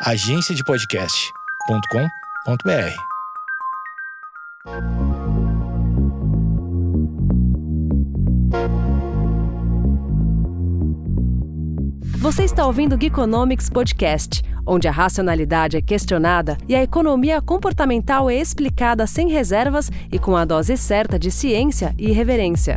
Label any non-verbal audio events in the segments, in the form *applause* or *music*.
agenciadepodcast.com.br. Você está ouvindo o Geekonomics Podcast, onde a racionalidade é questionada e a economia comportamental é explicada sem reservas e com a dose certa de ciência e irreverência.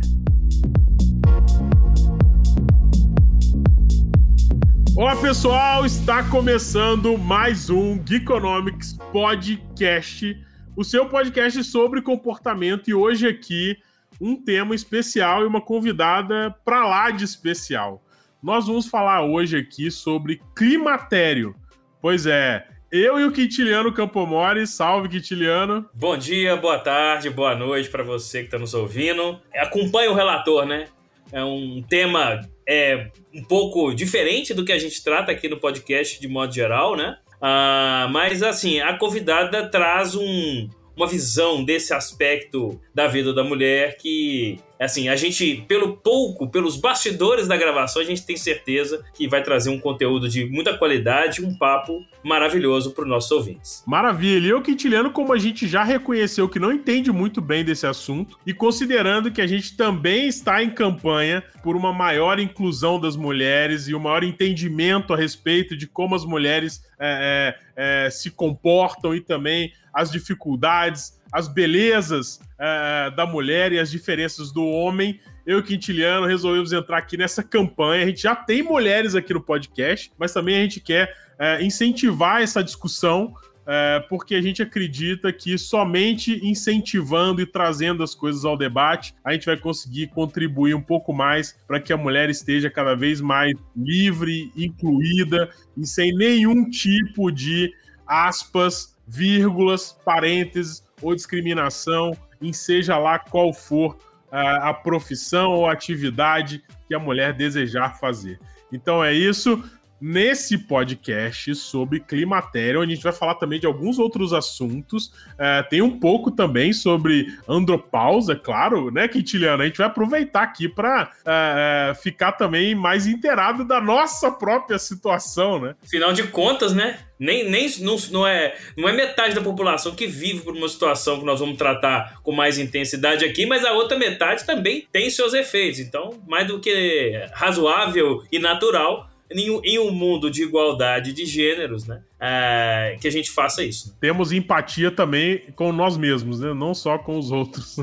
Olá pessoal, está começando mais um Geekonomics Podcast, o seu podcast sobre comportamento e hoje aqui um tema especial e uma convidada para lá de especial. Nós vamos falar hoje aqui sobre climatério. Pois é, eu e o Quintiliano Campomori, salve Quintiliano. Bom dia, boa tarde, boa noite para você que está nos ouvindo. Acompanhe o relator, né? É um tema é um pouco diferente do que a gente trata aqui no podcast de modo geral, né? Ah, mas assim, a convidada traz um, uma visão desse aspecto da vida da mulher que assim, a gente, pelo pouco, pelos bastidores da gravação, a gente tem certeza que vai trazer um conteúdo de muita qualidade, um papo maravilhoso para os nossos ouvintes. Maravilha. E eu, Quintiliano, como a gente já reconheceu que não entende muito bem desse assunto, e considerando que a gente também está em campanha por uma maior inclusão das mulheres e um maior entendimento a respeito de como as mulheres é, é, é, se comportam e também as dificuldades, as belezas é, da mulher e as diferenças do homem, eu e Quintiliano resolvemos entrar aqui nessa campanha. A gente já tem mulheres aqui no podcast, mas também a gente quer é, incentivar essa discussão, é, porque a gente acredita que somente incentivando e trazendo as coisas ao debate, a gente vai conseguir contribuir um pouco mais para que a mulher esteja cada vez mais livre, incluída e sem nenhum tipo de aspas, vírgulas, parênteses ou discriminação em seja lá qual for a, a profissão ou atividade que a mulher desejar fazer. Então é isso nesse podcast sobre climatério, onde a gente vai falar também de alguns outros assuntos. É, tem um pouco também sobre andropausa, é claro, né, Quintiliano? A gente vai aproveitar aqui para é, é, ficar também mais inteirado da nossa própria situação, né? Afinal de contas, né? Nem, nem não, não, é, não é metade da população que vive por uma situação que nós vamos tratar com mais intensidade aqui, mas a outra metade também tem seus efeitos. Então, mais do que razoável e natural em, um mundo de igualdade de gêneros, né? É, que a gente faça isso. Temos empatia também com nós mesmos, né? Não só com os outros.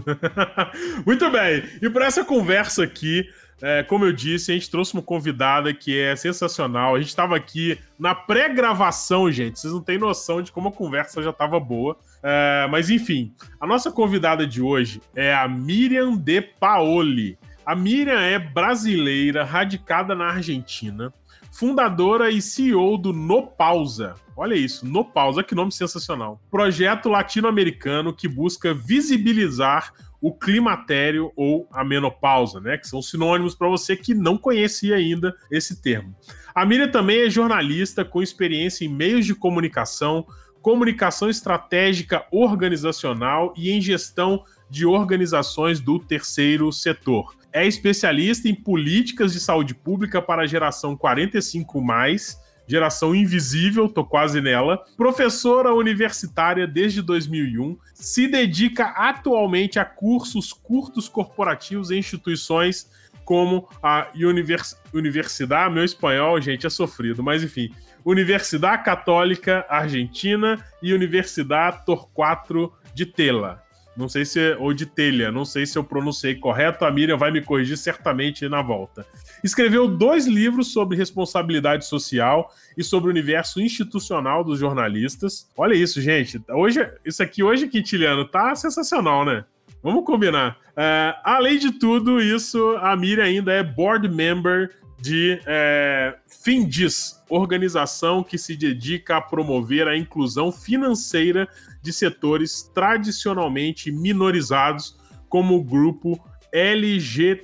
*laughs* Muito bem. E para essa conversa aqui, é, como eu disse, a gente trouxe uma convidada que é sensacional. A gente estava aqui na pré-gravação, gente. Vocês não têm noção de como a conversa já estava boa. É, mas enfim, a nossa convidada de hoje é a Miriam De Paoli. A Miriam é brasileira, radicada na Argentina fundadora e CEO do No Pausa. Olha isso, No Pausa, que nome sensacional. Projeto latino-americano que busca visibilizar o climatério ou a menopausa, né? Que são sinônimos para você que não conhecia ainda esse termo. A Miriam também é jornalista com experiência em meios de comunicação, comunicação estratégica organizacional e em gestão de organizações do terceiro setor é especialista em políticas de saúde pública para a geração 45 mais, geração invisível, tô quase nela. Professora universitária desde 2001, se dedica atualmente a cursos curtos corporativos em instituições como a Univers Universidade, meu espanhol, gente, é sofrido, mas enfim, Universidade Católica Argentina e Universidade Torquato de Tela. Não sei se. É, ou de telha, não sei se eu pronunciei correto. A Miriam vai me corrigir certamente na volta. Escreveu dois livros sobre responsabilidade social e sobre o universo institucional dos jornalistas. Olha isso, gente. Hoje, isso aqui hoje, Quintiliano, tá sensacional, né? Vamos combinar. Uh, além de tudo isso, a Miriam ainda é board member de é, Findis, organização que se dedica a promover a inclusão financeira de setores tradicionalmente minorizados, como o grupo LGTBIQ,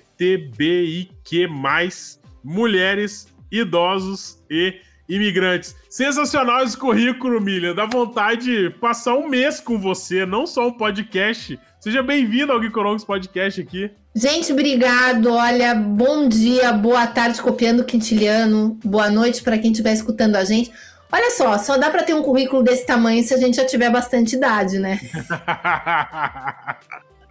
mulheres, idosos e imigrantes. Sensacional esse currículo, Milha. Dá vontade de passar um mês com você, não só um podcast. Seja bem-vindo ao Geekonomics Podcast aqui. Gente, obrigado. Olha, bom dia, boa tarde, copiando o Quintiliano. Boa noite para quem estiver escutando a gente. Olha só, só dá para ter um currículo desse tamanho se a gente já tiver bastante idade, né? *laughs*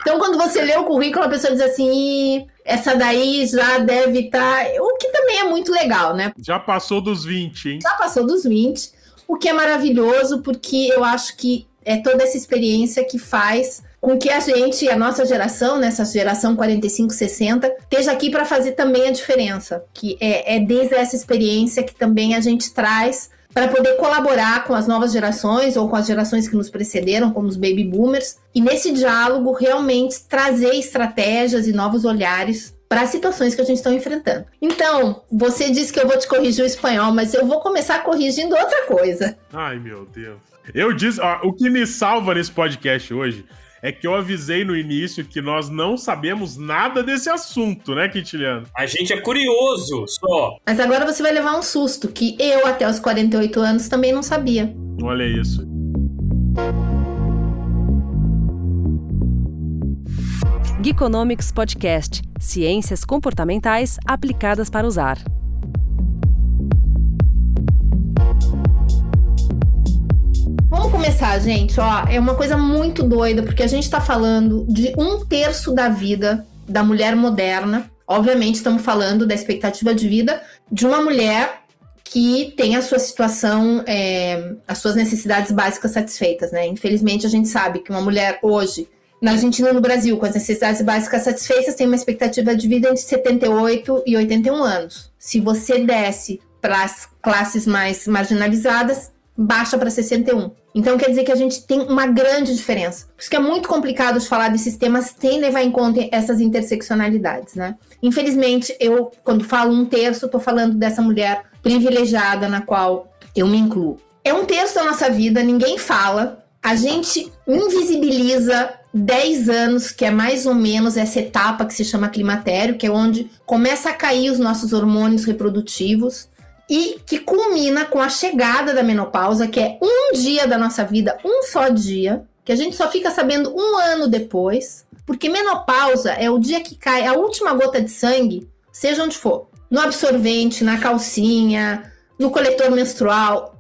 Então, quando você lê o currículo, a pessoa diz assim: essa daí já deve estar. Tá... O que também é muito legal, né? Já passou dos 20, hein? Já passou dos 20, o que é maravilhoso, porque eu acho que é toda essa experiência que faz com que a gente, a nossa geração, nessa geração 45-60, esteja aqui para fazer também a diferença. Que é, é desde essa experiência que também a gente traz para poder colaborar com as novas gerações ou com as gerações que nos precederam, como os baby boomers, e nesse diálogo realmente trazer estratégias e novos olhares para as situações que a gente está enfrentando. Então, você disse que eu vou te corrigir o espanhol, mas eu vou começar corrigindo outra coisa. Ai, meu Deus. Eu disse, ó, o que me salva nesse podcast hoje é que eu avisei no início que nós não sabemos nada desse assunto, né, Quintiliano? A gente é curioso só. Mas agora você vai levar um susto, que eu, até os 48 anos, também não sabia. Olha isso. Geekonomics Podcast Ciências comportamentais aplicadas para usar. Vamos começar, gente. Ó, é uma coisa muito doida, porque a gente está falando de um terço da vida da mulher moderna. Obviamente, estamos falando da expectativa de vida de uma mulher que tem a sua situação, é, as suas necessidades básicas satisfeitas, né? Infelizmente, a gente sabe que uma mulher hoje, na Argentina e no Brasil, com as necessidades básicas satisfeitas, tem uma expectativa de vida entre 78 e 81 anos. Se você desce para as classes mais marginalizadas, baixa para 61. Então quer dizer que a gente tem uma grande diferença. Por isso que é muito complicado de falar desses temas sem levar em conta essas interseccionalidades, né? Infelizmente, eu, quando falo um terço, estou falando dessa mulher privilegiada na qual eu me incluo. É um terço da nossa vida, ninguém fala, a gente invisibiliza 10 anos, que é mais ou menos essa etapa que se chama climatério, que é onde começa a cair os nossos hormônios reprodutivos e que culmina com a chegada da menopausa, que é um dia da nossa vida, um só dia, que a gente só fica sabendo um ano depois, porque menopausa é o dia que cai a última gota de sangue, seja onde for, no absorvente, na calcinha, no coletor menstrual.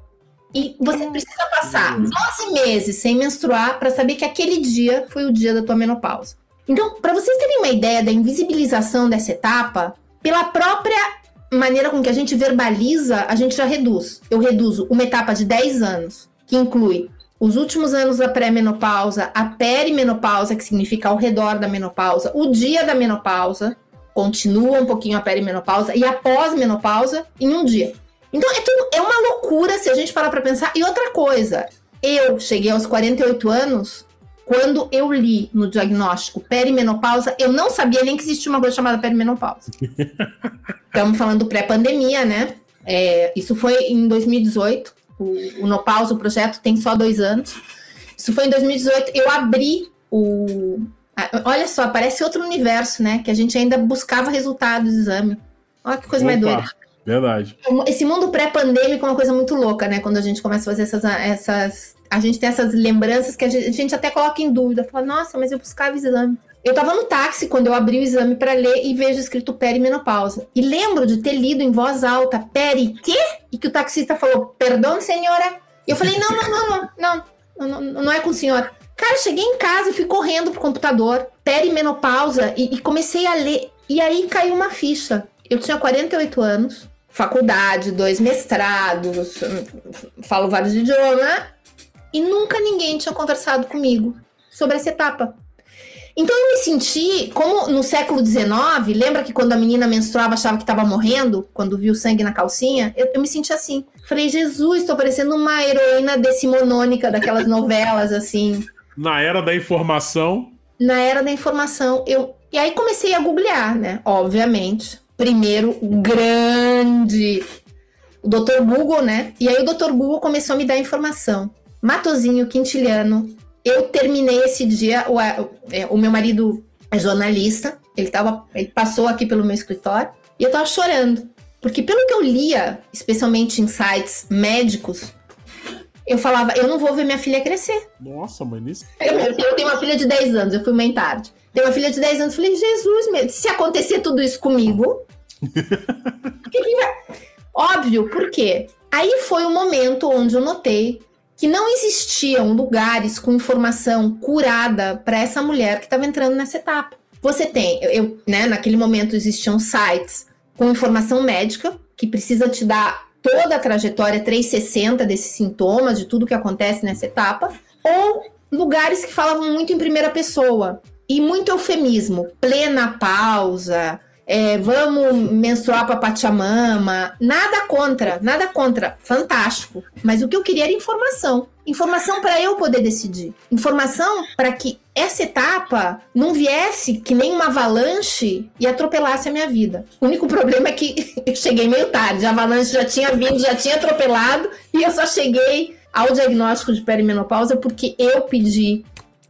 E você precisa passar 12 meses sem menstruar para saber que aquele dia foi o dia da tua menopausa. Então, para vocês terem uma ideia da invisibilização dessa etapa, pela própria maneira com que a gente verbaliza, a gente já reduz. Eu reduzo uma etapa de 10 anos, que inclui os últimos anos da pré-menopausa, a perimenopausa, que significa ao redor da menopausa, o dia da menopausa, continua um pouquinho a perimenopausa, e a pós-menopausa em um dia. Então é, tudo, é uma loucura se a gente parar para pensar. E outra coisa, eu cheguei aos 48 anos quando eu li no diagnóstico perimenopausa, eu não sabia nem que existia uma coisa chamada perimenopausa. *laughs* Estamos falando pré-pandemia, né? É, isso foi em 2018. O, o Nopausa, o projeto, tem só dois anos. Isso foi em 2018. Eu abri o. Olha só, parece outro universo, né? Que a gente ainda buscava resultados do exame. Olha que coisa Opa, mais doida. Verdade. Esse mundo pré-pandêmico é uma coisa muito louca, né? Quando a gente começa a fazer essas, essas a gente tem essas lembranças que a gente, a gente até coloca em dúvida. Fala, nossa, mas eu buscava exame. Eu estava no táxi quando eu abri o exame para ler e vejo escrito perimenopausa. E lembro de ter lido em voz alta, peri, quê? E que o taxista falou, perdão, senhora. E eu falei, não, não, não, não, não, não, não é com o senhor. Cara, cheguei em casa e fui correndo pro computador, perimenopausa, e, e comecei a ler. E aí caiu uma ficha. Eu tinha 48 anos, faculdade, dois mestrados, falo vários idiomas, e nunca ninguém tinha conversado comigo sobre essa etapa. Então eu me senti, como no século XIX, lembra que quando a menina menstruava achava que estava morrendo, quando viu sangue na calcinha? Eu, eu me senti assim. Falei, Jesus, estou parecendo uma heroína decimonônica daquelas novelas, assim. Na era da informação. Na era da informação. Eu, e aí comecei a googlear, né? Obviamente. Primeiro, grande. O Dr. Google, né? E aí o Dr. Google começou a me dar informação. Matozinho Quintiliano. Eu terminei esse dia, o, é, o meu marido é jornalista, ele, tava, ele passou aqui pelo meu escritório e eu tava chorando. Porque pelo que eu lia, especialmente em sites médicos, eu falava, eu não vou ver minha filha crescer. Nossa, mãe, isso. Eu, eu, tenho uma filha de 10 anos, eu fui mãe tarde. Tenho uma filha de 10 anos, falei, Jesus, meu, se acontecer tudo isso comigo, *laughs* que que vai... Óbvio, por quê? Aí foi o momento onde eu notei que não existiam lugares com informação curada para essa mulher que estava entrando nessa etapa. Você tem, eu, né, naquele momento existiam sites com informação médica que precisa te dar toda a trajetória 360 desses sintomas, de tudo que acontece nessa etapa, ou lugares que falavam muito em primeira pessoa e muito eufemismo, plena pausa, é, vamos menstruar para Pachamama, nada contra, nada contra, fantástico. Mas o que eu queria era informação. Informação para eu poder decidir. Informação para que essa etapa não viesse que nem uma avalanche e atropelasse a minha vida. O único problema é que *laughs* eu cheguei meio tarde. A avalanche já tinha vindo, já tinha atropelado e eu só cheguei ao diagnóstico de perimenopausa porque eu pedi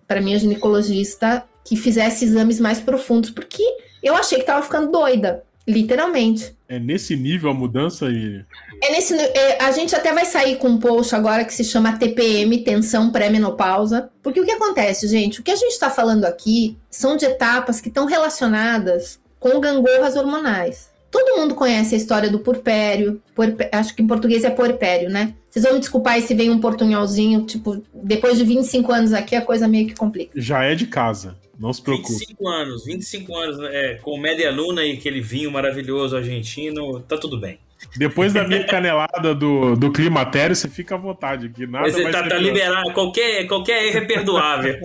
para minha ginecologista que fizesse exames mais profundos, porque eu achei que tava ficando doida, literalmente. É nesse nível a mudança e. É nesse, é, a gente até vai sair com um post agora que se chama TPM, tensão pré-menopausa. Porque o que acontece, gente? O que a gente está falando aqui são de etapas que estão relacionadas com gangorras hormonais. Todo mundo conhece a história do purpério. acho que em português é porpério, né? Vocês vão me desculpar se vem um portunholzinho, tipo, depois de 25 anos aqui a coisa meio que complica. Já é de casa. Não se preocupe. 25 anos, 25 anos é, com média luna e aquele vinho maravilhoso argentino, tá tudo bem. Depois da minha canelada do, do climatério, você fica à vontade aqui. Nada você tá, tá liberado, qualquer, qualquer erro é perdoável. *laughs*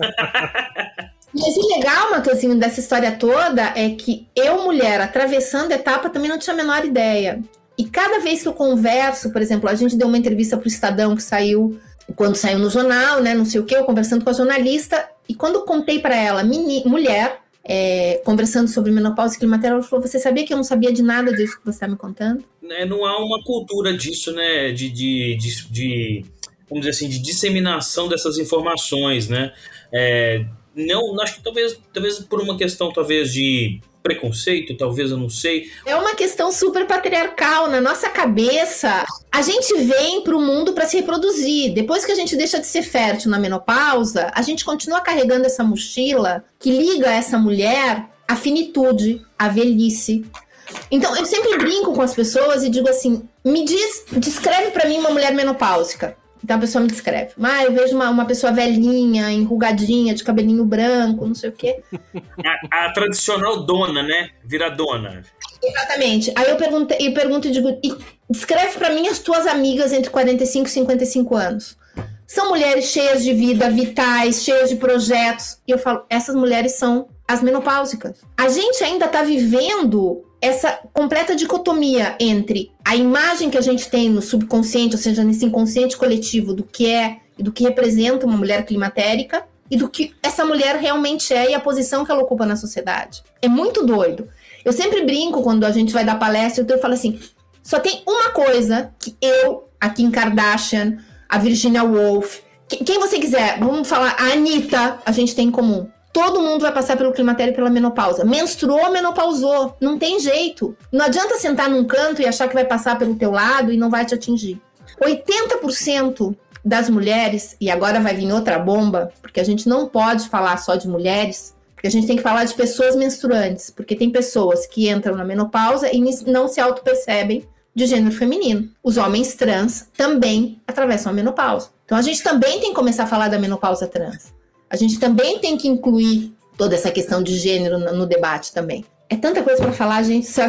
Mas o legal, Matosinho, dessa história toda é que eu, mulher, atravessando a etapa, também não tinha a menor ideia. E cada vez que eu converso, por exemplo, a gente deu uma entrevista pro Estadão que saiu quando saiu no jornal, né? Não sei o que, eu conversando com a jornalista, e quando contei para ela, mini, mulher, é, conversando sobre menopausa e climatério, ela falou: Você sabia que eu não sabia de nada disso que você está me contando? É, não há uma cultura disso, né? De, de, de, de, vamos dizer assim, de disseminação dessas informações, né? É, não, acho que talvez, talvez por uma questão, talvez, de preconceito, talvez eu não sei. É uma questão super patriarcal na nossa cabeça. A gente vem para o mundo para se reproduzir. Depois que a gente deixa de ser fértil na menopausa, a gente continua carregando essa mochila que liga essa mulher à finitude, à velhice. Então, eu sempre brinco com as pessoas e digo assim: me diz, descreve para mim uma mulher menopáusica. Então a pessoa me descreve. Ah, eu vejo uma, uma pessoa velhinha, enrugadinha, de cabelinho branco, não sei o quê. A, a tradicional dona, né? Vira dona. Exatamente. Aí eu pergunto, eu pergunto e digo, e descreve para mim as tuas amigas entre 45 e 55 anos. São mulheres cheias de vida, vitais, cheias de projetos. E eu falo, essas mulheres são as menopáusicas. A gente ainda está vivendo essa completa dicotomia entre a imagem que a gente tem no subconsciente, ou seja, nesse inconsciente coletivo do que é e do que representa uma mulher climatérica e do que essa mulher realmente é e a posição que ela ocupa na sociedade. É muito doido. Eu sempre brinco quando a gente vai dar palestra, eu falo assim: só tem uma coisa que eu, a Kim Kardashian, a Virginia Woolf, quem você quiser, vamos falar, a Anitta, a gente tem em comum Todo mundo vai passar pelo climatério e pela menopausa. Menstruou, menopausou. Não tem jeito. Não adianta sentar num canto e achar que vai passar pelo teu lado e não vai te atingir. 80% das mulheres, e agora vai vir outra bomba, porque a gente não pode falar só de mulheres, porque a gente tem que falar de pessoas menstruantes, porque tem pessoas que entram na menopausa e não se auto-percebem de gênero feminino. Os homens trans também atravessam a menopausa. Então a gente também tem que começar a falar da menopausa trans. A gente também tem que incluir toda essa questão de gênero no, debate também. É tanta coisa para falar, gente. Só...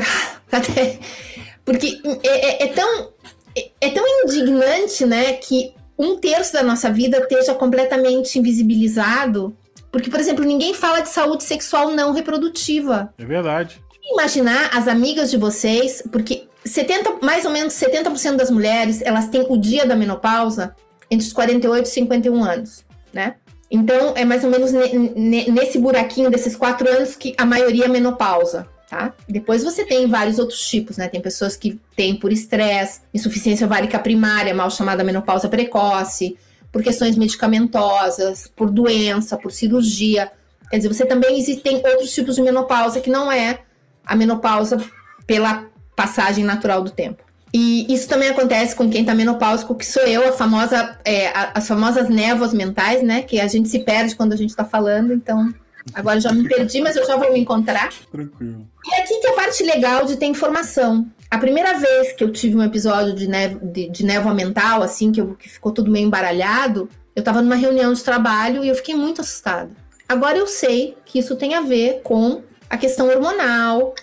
*laughs* Porque é, é, é tão, é, é tão indignante, né, que um terço da nossa vida esteja completamente invisibilizado. Porque, por exemplo, ninguém fala de saúde sexual não reprodutiva. É verdade. Imaginar as amigas de vocês, porque 70, mais ou menos 70% das mulheres, elas têm o dia da menopausa entre os 48 e 51 anos, né? Então, é mais ou menos nesse buraquinho desses quatro anos que a maioria é menopausa. Tá? Depois você tem vários outros tipos, né? Tem pessoas que têm por estresse, insuficiência ovárica primária, mal chamada menopausa precoce, por questões medicamentosas, por doença, por cirurgia. Quer dizer, você também existem outros tipos de menopausa que não é a menopausa pela passagem natural do tempo. E isso também acontece com quem está menopáusico, que sou eu, a famosa, é, as famosas névoas mentais, né? Que a gente se perde quando a gente está falando, então Agora já me perdi, mas eu já vou me encontrar. Tranquilo. E aqui que é a parte legal de ter informação. A primeira vez que eu tive um episódio de, nevo, de, de névoa mental, assim, que, eu, que ficou tudo meio embaralhado, eu tava numa reunião de trabalho e eu fiquei muito assustada. Agora eu sei que isso tem a ver com a questão hormonal,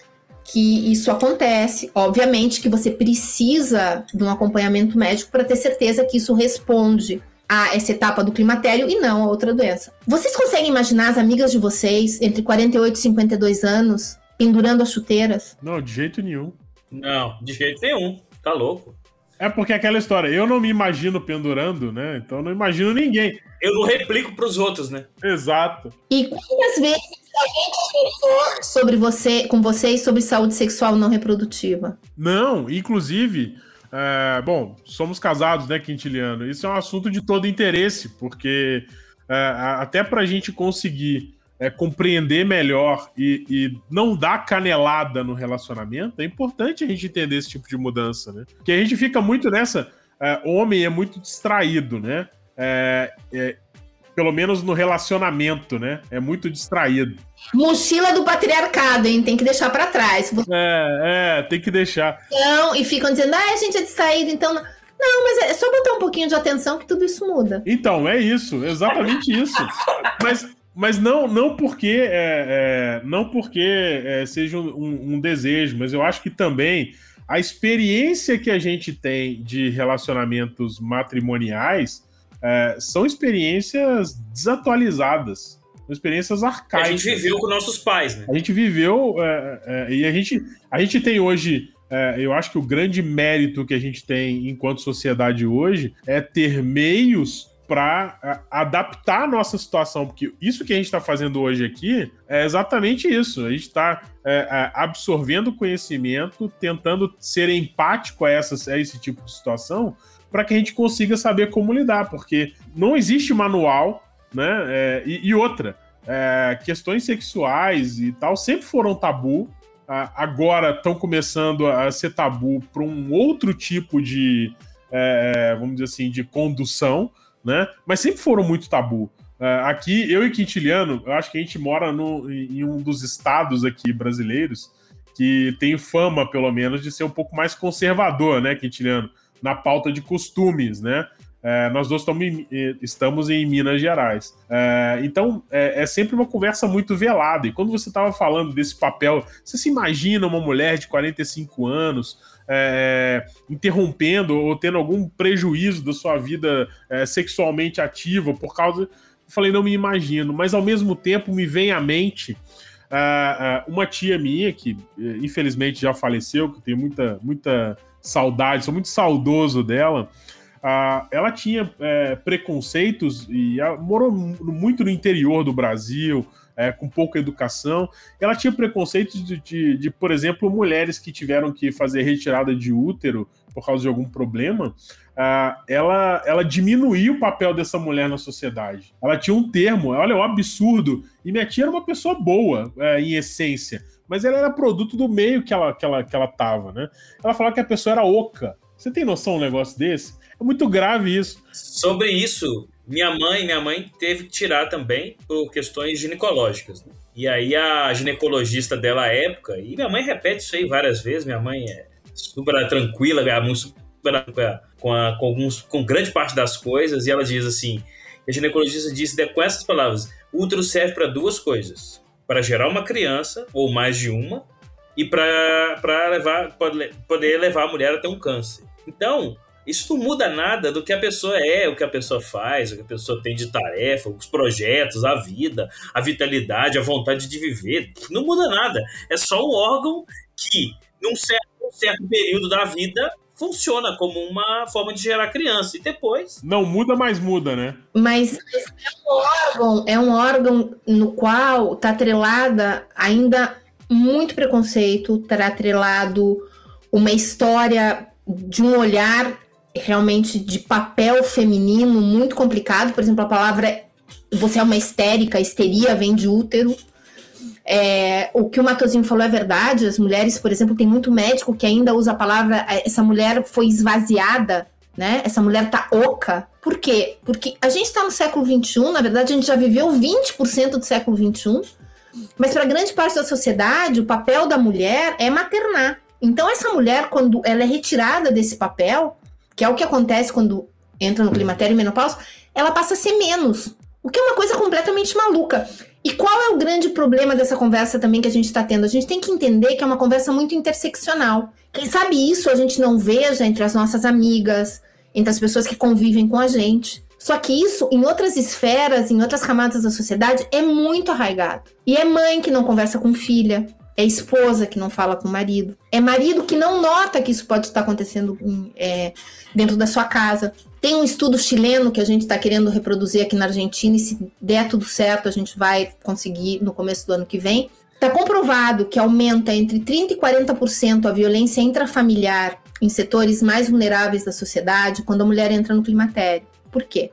que isso acontece. Obviamente que você precisa de um acompanhamento médico para ter certeza que isso responde a essa etapa do climatério e não a outra doença. Vocês conseguem imaginar as amigas de vocês entre 48 e 52 anos pendurando as chuteiras? Não, de jeito nenhum. Não, de jeito nenhum. Tá louco. É porque é aquela história, eu não me imagino pendurando, né? Então eu não imagino ninguém. Eu não replico pros outros, né? Exato. E quantas vezes alguém conversou sobre você, com vocês sobre saúde sexual não reprodutiva? Não, inclusive, é, bom, somos casados, né, Quintiliano? Isso é um assunto de todo interesse, porque é, até pra gente conseguir é, compreender melhor e, e, não dar canelada no relacionamento, é importante a gente entender esse tipo de mudança, né? Porque a gente fica muito nessa. É, homem é muito distraído, né? É, é, pelo menos no relacionamento, né? É muito distraído. Mochila do patriarcado, hein? Tem que deixar para trás. É, é, tem que deixar. Não, e ficam dizendo, ah, a gente é distraído, então. Não, mas é só botar um pouquinho de atenção que tudo isso muda. Então, é isso, exatamente isso. Mas mas não, não porque é, é não porque é, seja um, um, desejo, mas eu acho que também a experiência que a gente tem de relacionamentos matrimoniais é, são experiências desatualizadas, são experiências arcaicas. A gente viveu com nossos pais, né? A gente viveu é, é, e a gente, a gente tem hoje eu acho que o grande mérito que a gente tem enquanto sociedade hoje é ter meios para adaptar a nossa situação, porque isso que a gente está fazendo hoje aqui é exatamente isso. A gente está é, é, absorvendo conhecimento, tentando ser empático a, essa, a esse tipo de situação, para que a gente consiga saber como lidar, porque não existe manual, né? É, e, e, outra, é, questões sexuais e tal sempre foram tabu. agora estão começando a ser tabu para um outro tipo de, é, vamos dizer assim, de condução né? Mas sempre foram muito tabu. Uh, aqui, eu e Quintiliano, eu acho que a gente mora no, em um dos estados aqui brasileiros que tem fama, pelo menos, de ser um pouco mais conservador, né, Quintiliano? Na pauta de costumes, né? É, nós dois estamos em Minas Gerais. É, então, é, é, sempre uma conversa muito velada. E quando você estava falando desse papel, você se imagina uma mulher de 45 anos é, interrompendo ou tendo algum prejuízo da sua vida é, sexualmente ativa por causa. Eu falei, não me imagino, mas ao mesmo tempo me vem à mente uh, uma tia minha que uh, infelizmente já faleceu, que tenho muita, muita saudade, sou muito saudoso dela. ela tinha é, preconceitos e morou muito no interior do Brasil, é, com pouca educação. Ela tinha preconceitos de, de, de, por exemplo, mulheres que tiveram que fazer retirada de útero por causa de algum problema. Uh, ela, ela diminuía o papel dessa mulher na sociedade. Ela tinha um termo, olha, é um absurdo. E minha tia era uma pessoa boa, é, em essência, mas ela era produto do meio que ela, que, ela, que ela tava, né? Ela falava que a pessoa era oca. Você tem noção um negócio desse? É muito grave isso. Sobre isso, minha mãe, minha mãe teve que tirar também por questões ginecológicas. Né? E aí a ginecologista dela à época, e minha mãe repete isso aí várias vezes, minha mãe é super tranquila, é super com, a, com, alguns, com grande parte das coisas, e ela diz assim, a ginecologista disse com essas palavras, útero serve para duas coisas, para gerar uma criança, ou mais de uma, e para levar, poder levar a mulher a ter um câncer. Então, isso não muda nada do que a pessoa é, o que a pessoa faz, o que a pessoa tem de tarefa, os projetos, a vida, a vitalidade, a vontade de viver. Não muda nada. É só um órgão que, num certo, num certo período da vida, funciona como uma forma de gerar criança. E depois. Não muda, mas muda, né? Mas é um órgão, é um órgão no qual está atrelada ainda muito preconceito, está atrelado uma história de um olhar realmente de papel feminino muito complicado. Por exemplo, a palavra você é uma histérica, histeria vem de útero. É, o que o Matozinho falou é verdade. As mulheres, por exemplo, tem muito médico que ainda usa a palavra essa mulher foi esvaziada né? Essa mulher tá oca. Por quê? Porque a gente está no século XXI, na verdade, a gente já viveu 20% do século XXI, mas para grande parte da sociedade, o papel da mulher é maternar. Então, essa mulher, quando ela é retirada desse papel, que é o que acontece quando entra no climatério e menopausa, ela passa a ser menos. O que é uma coisa completamente maluca. E qual é o grande problema dessa conversa também que a gente está tendo? A gente tem que entender que é uma conversa muito interseccional. Quem sabe isso a gente não veja entre as nossas amigas, entre as pessoas que convivem com a gente. Só que isso, em outras esferas, em outras camadas da sociedade, é muito arraigado. E é mãe que não conversa com filha, é esposa que não fala com o marido, é marido que não nota que isso pode estar acontecendo é, dentro da sua casa. Tem um estudo chileno que a gente está querendo reproduzir aqui na Argentina, e se der tudo certo, a gente vai conseguir no começo do ano que vem. Está comprovado que aumenta entre 30% e 40% a violência intrafamiliar em setores mais vulneráveis da sociedade quando a mulher entra no climatério. Por quê?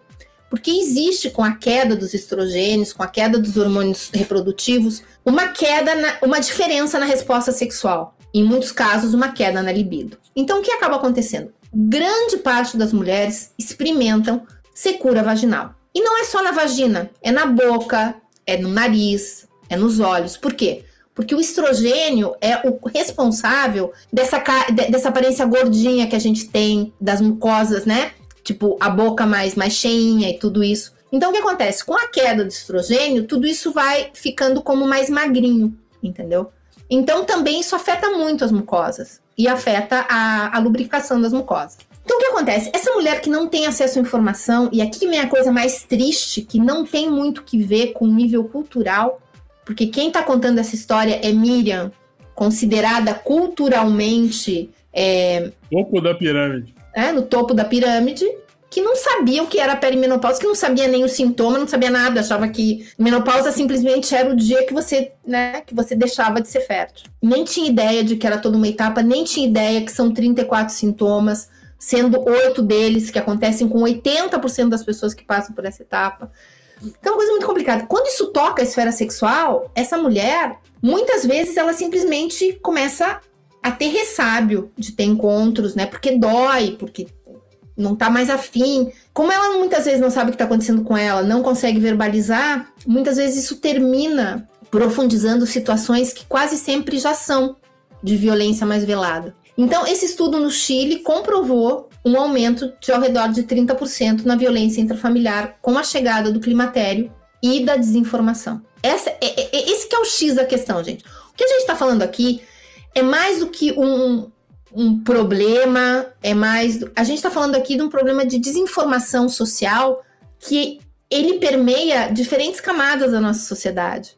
Porque existe com a queda dos estrogênios, com a queda dos hormônios reprodutivos, uma queda, na, uma diferença na resposta sexual. Em muitos casos, uma queda na libido. Então, o que acaba acontecendo? Grande parte das mulheres experimentam secura vaginal. E não é só na vagina, é na boca, é no nariz, é nos olhos. Por quê? Porque o estrogênio é o responsável dessa, dessa aparência gordinha que a gente tem, das mucosas, né? Tipo, a boca mais, mais cheinha e tudo isso. Então, o que acontece? Com a queda do estrogênio, tudo isso vai ficando como mais magrinho, entendeu? Então, também isso afeta muito as mucosas e afeta a, a lubrificação das mucosas. Então, o que acontece? Essa mulher que não tem acesso à informação, e aqui vem a coisa mais triste, que não tem muito que ver com o nível cultural, porque quem está contando essa história é Miriam, considerada culturalmente. É, topo da pirâmide. É, no topo da pirâmide, que não sabia o que era perimenopausa, que não sabia nem o sintoma, não sabia nada, achava que menopausa simplesmente era o dia que você, né, que você deixava de ser fértil. Nem tinha ideia de que era toda uma etapa, nem tinha ideia que são 34 sintomas, sendo oito deles que acontecem com 80% das pessoas que passam por essa etapa. Então, é uma coisa muito complicada. Quando isso toca a esfera sexual, essa mulher, muitas vezes, ela simplesmente começa a ter ressábio de ter encontros, né? Porque dói, porque não tá mais afim. Como ela muitas vezes não sabe o que tá acontecendo com ela, não consegue verbalizar, muitas vezes isso termina profundizando situações que quase sempre já são de violência mais velada. Então, esse estudo no Chile comprovou um aumento de ao redor de 30% na violência intrafamiliar com a chegada do climatério e da desinformação. Essa, é, é, é, esse que é o X da questão, gente. O que a gente está falando aqui é mais do que um, um problema, é mais. A gente está falando aqui de um problema de desinformação social que ele permeia diferentes camadas da nossa sociedade.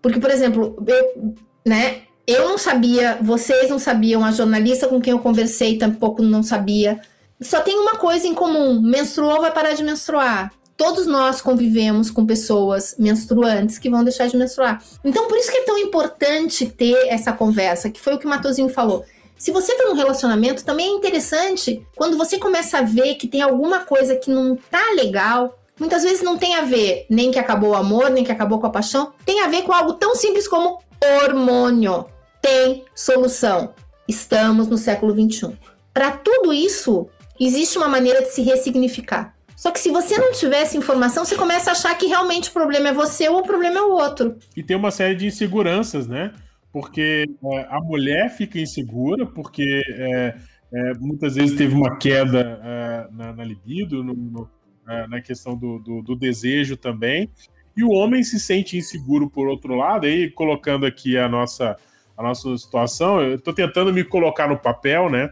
Porque, por exemplo, eu, né, eu não sabia, vocês não sabiam, a jornalista com quem eu conversei tampouco não sabia só tem uma coisa em comum: menstruou, vai parar de menstruar. Todos nós convivemos com pessoas menstruantes que vão deixar de menstruar. Então, por isso que é tão importante ter essa conversa, que foi o que o Matozinho falou. Se você está num relacionamento, também é interessante quando você começa a ver que tem alguma coisa que não tá legal. Muitas vezes não tem a ver nem que acabou o amor, nem que acabou com a paixão. Tem a ver com algo tão simples como hormônio. Tem solução. Estamos no século 21. Para tudo isso, existe uma maneira de se ressignificar. Só que se você não tiver essa informação, você começa a achar que realmente o problema é você ou o problema é o outro. E tem uma série de inseguranças, né? Porque é, a mulher fica insegura, porque é, é, muitas vezes teve uma queda é, na, na, libido, no, no, é, na questão do, do, do, desejo também. E o homem se sente inseguro por outro lado, aí colocando aqui a nossa, a nossa situação, eu estou tentando me colocar no papel, né?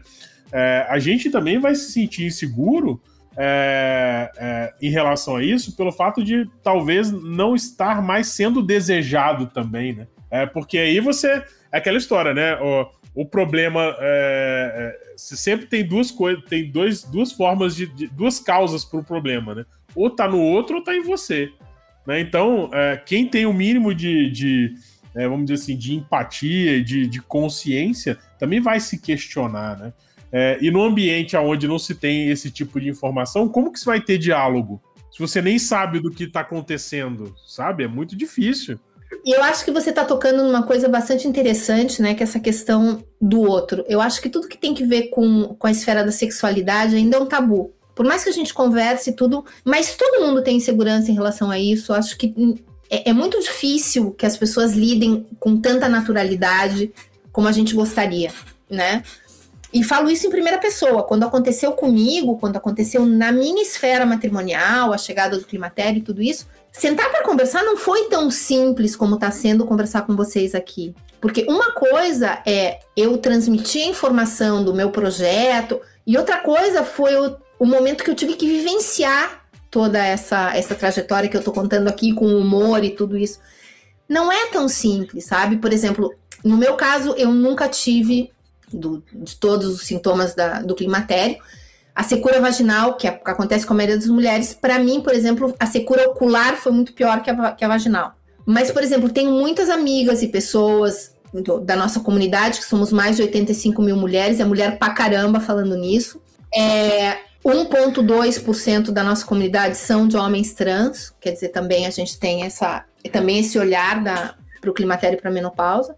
é, a gente também vai se sentir inseguro em relação a isso, pelo fato de talvez não estar mais sendo desejado também, né? É, porque aí você. É aquela história, né? O, o problema. É, é, sempre tem duas coisas, tem dois, duas formas de, de duas causas para o problema, né? Ou tá no outro ou tá em você. Né? Então, é, quem tem o mínimo de, de é, vamos dizer assim, de empatia, de, de consciência, também vai se questionar, né? É, e no ambiente onde não se tem esse tipo de informação, como que você vai ter diálogo? Se você nem sabe do que está acontecendo, sabe? É muito difícil. E eu acho que você está tocando numa coisa bastante interessante, né? Que é essa questão do outro. Eu acho que tudo que tem que ver com, com a esfera da sexualidade ainda é um tabu. Por mais que a gente converse tudo, mas todo mundo tem insegurança em relação a isso. Eu acho que é, é muito difícil que as pessoas lidem com tanta naturalidade como a gente gostaria, né? E falo isso em primeira pessoa. Quando aconteceu comigo, quando aconteceu na minha esfera matrimonial, a chegada do climatério e tudo isso, sentar para conversar não foi tão simples como está sendo conversar com vocês aqui. Porque uma coisa é eu transmitir a informação do meu projeto, e outra coisa foi o, o momento que eu tive que vivenciar toda essa, essa trajetória que eu estou contando aqui, com humor e tudo isso. Não é tão simples, sabe? Por exemplo, no meu caso, eu nunca tive do, de todos os sintomas da, do climatério. A secura vaginal, que, é, que acontece com a maioria das mulheres, para mim, por exemplo, a secura ocular foi muito pior que a, que a vaginal. Mas, por exemplo, tenho muitas amigas e pessoas da nossa comunidade, que somos mais de 85 mil mulheres, é mulher pra caramba falando nisso. É, 1,2% da nossa comunidade são de homens trans, quer dizer, também a gente tem essa, também esse olhar para o climatério e para a menopausa.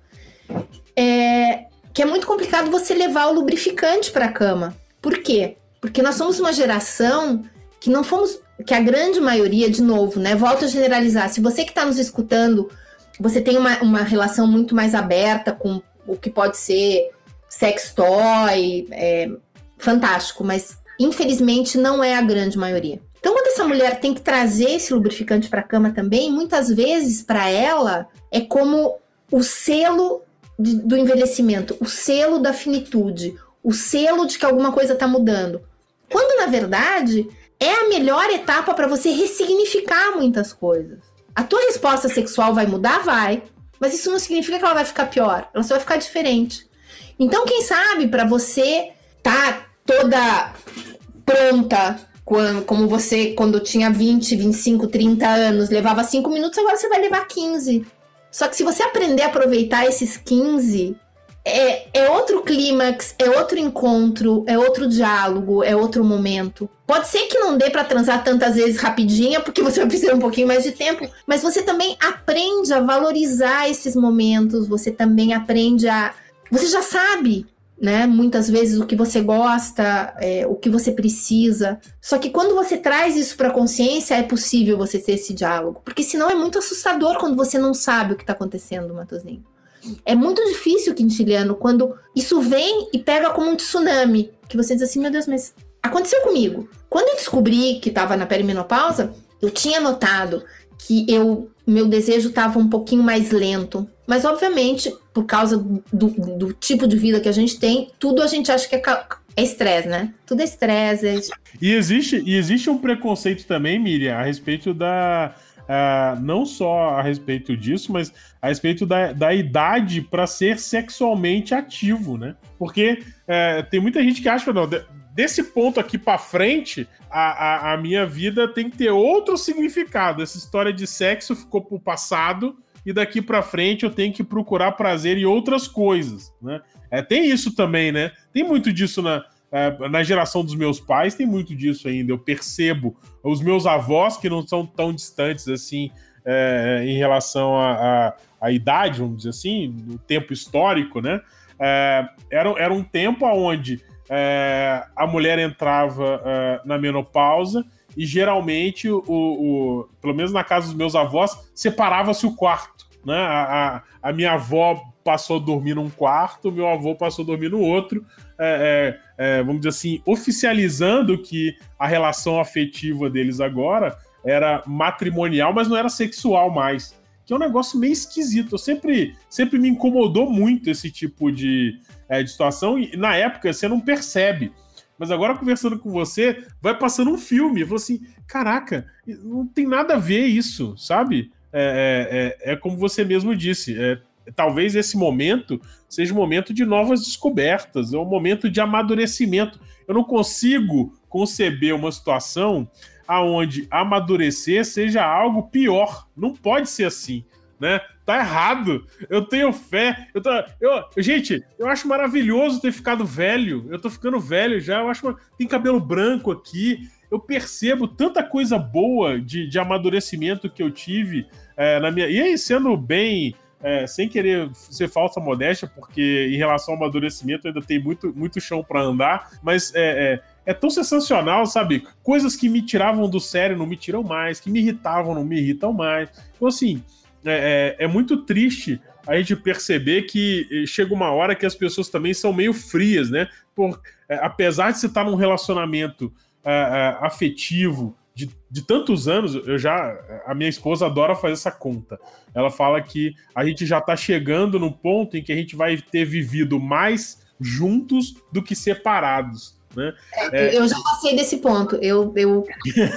É, que é muito complicado você levar o lubrificante para a cama. Por quê? Porque nós somos uma geração que não fomos, que a grande maioria, de novo, né? Volto a generalizar. Se você que está nos escutando, você tem uma, uma relação muito mais aberta com o que pode ser sex toy, é, fantástico, mas infelizmente não é a grande maioria. Então, quando essa mulher tem que trazer esse lubrificante para a cama também, muitas vezes para ela é como o selo de, do envelhecimento, o selo da finitude, o selo de que alguma coisa está mudando. Quando na verdade é a melhor etapa para você ressignificar muitas coisas. A tua resposta sexual vai mudar? Vai. Mas isso não significa que ela vai ficar pior. Ela só vai ficar diferente. Então, quem sabe, para você tá toda pronta, como você, quando tinha 20, 25, 30 anos, levava 5 minutos, agora você vai levar 15. Só que se você aprender a aproveitar esses 15, é, é outro clímax, é outro encontro, é outro diálogo, é outro momento. Pode ser que não dê para transar tantas vezes rapidinha, porque você vai precisar um pouquinho mais de tempo, mas você também aprende a valorizar esses momentos, você também aprende a. Você já sabe né? Muitas vezes o que você gosta, é, o que você precisa. Só que quando você traz isso para consciência, é possível você ter esse diálogo. Porque senão é muito assustador quando você não sabe o que está acontecendo, Matosinho. É muito difícil, Quintiliano, quando isso vem e pega como um tsunami. Que você diz assim, meu Deus, mas aconteceu comigo. Quando eu descobri que estava na perimenopausa, eu tinha notado que eu meu desejo estava um pouquinho mais lento. Mas, obviamente, por causa do, do, tipo de vida que a gente tem, tudo a gente acha que é estresse, né? Tudo é estresse. É... E, existe, e existe um preconceito também, Miriam, a respeito da. Uh, não só a respeito disso, mas a respeito da, da idade para ser sexualmente ativo, né? Porque uh, tem muita gente que acha, não, desse ponto aqui para frente, a, a, a, minha vida tem que ter outro significado. Essa história de sexo ficou pro passado e daqui para frente eu tenho que procurar prazer em outras coisas, né? É, tem isso também, né? Tem muito disso na, é, na geração dos meus pais, tem muito disso ainda. Eu percebo os meus avós, que não são tão distantes assim é, em relação à idade, vamos dizer assim, no tempo histórico, né? É, era, era um tempo onde é, a mulher entrava é, na menopausa e geralmente, o, o, pelo menos na casa dos meus avós, separava-se o quarto. Né? A, a, a, minha avó passou a dormir num quarto, meu avô passou a dormir no outro, é, é, é, vamos dizer assim, oficializando que a relação afetiva deles agora era matrimonial, mas não era sexual mais. Que é um negócio meio esquisito. Eu sempre, sempre me incomodou muito esse tipo de, é, de situação, e na época você não percebe. Mas agora, conversando com você, vai passando um filme. Eu falo assim: caraca, não tem nada a ver isso, sabe? É, é, é, é como você mesmo disse. É, talvez esse momento seja um momento de novas descobertas, é um momento de amadurecimento. Eu não consigo conceber uma situação aonde amadurecer seja algo pior. Não pode ser assim né? Tá errado. Eu tenho fé. Eu tô, eu, gente, eu acho maravilhoso ter ficado velho. Eu tô ficando velho já. Eu acho. Tem cabelo branco aqui. eu percebo tanta coisa boa de, de amadurecimento que eu tive é, na minha. E aí, sendo bem. É, sem querer ser falsa modéstia, porque em relação ao amadurecimento ainda tem muito, muito chão para andar, mas é, é, é, tão sensacional, sabe? Coisas que me tiravam do sério não me tiram mais, que me irritavam não me irritam mais. Então, assim, é, é, é muito triste a gente perceber que eh, chega uma hora que as pessoas também são meio frias, né? Por, é, apesar de você estar num relacionamento é, é, afetivo de, de tantos anos, eu já. A minha esposa adora fazer essa conta. Ela fala que a gente já está chegando no ponto em que a gente vai ter vivido mais juntos do que separados. Né? É, eu já passei desse ponto. Eu, eu,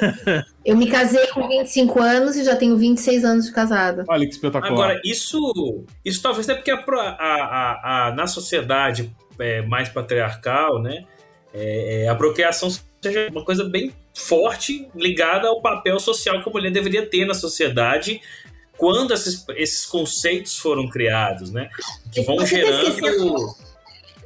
*laughs* eu me casei com 25 anos e já tenho 26 anos de casada. Olha que espetacular. Agora, isso, isso talvez é porque a, a, a, na sociedade é, mais patriarcal, né, é, é, a procriação seja uma coisa bem forte ligada ao papel social que a mulher deveria ter na sociedade quando esses, esses conceitos foram criados, né? Que vão Você tá gerando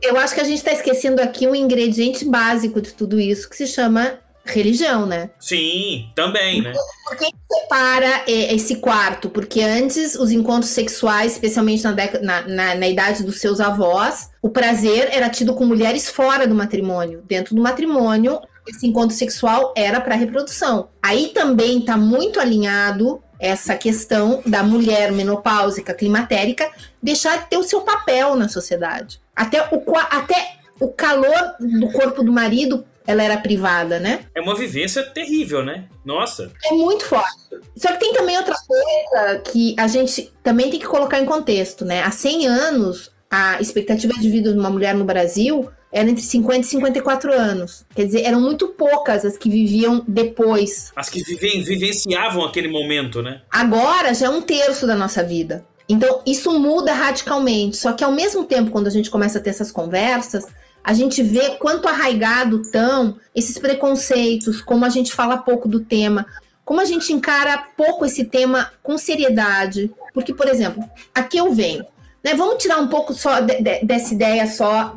eu acho que a gente está esquecendo aqui um ingrediente básico de tudo isso, que se chama religião, né? Sim, também, né? Por que separa esse quarto? Porque antes os encontros sexuais, especialmente na, década, na, na, na, idade dos seus avós, o prazer era tido com mulheres fora do matrimônio. Dentro do matrimônio, esse encontro sexual era para reprodução. Aí também está muito alinhado essa questão da mulher menopáusica, climatérica, deixar de ter o seu papel na sociedade. Até o, até o calor do corpo do marido, ela era privada, né? É uma vivência terrível, né? Nossa. É muito forte. Só que tem também outra coisa que a gente também tem que colocar em contexto, né? Há 100 anos, a expectativa de vida de uma mulher no Brasil era entre 50 e 54 anos. Quer dizer, eram muito poucas as que viviam depois. As que vivem, vivenciavam aquele momento, né? Agora já é um terço da nossa vida. Então, isso muda radicalmente. Só que ao mesmo tempo, quando a gente começa a ter essas conversas, a gente vê quanto arraigado estão esses preconceitos, como a gente fala pouco do tema, como a gente encara pouco esse tema com seriedade. Porque, por exemplo, aqui eu venho. Né? Vamos tirar um pouco só de, de, dessa ideia só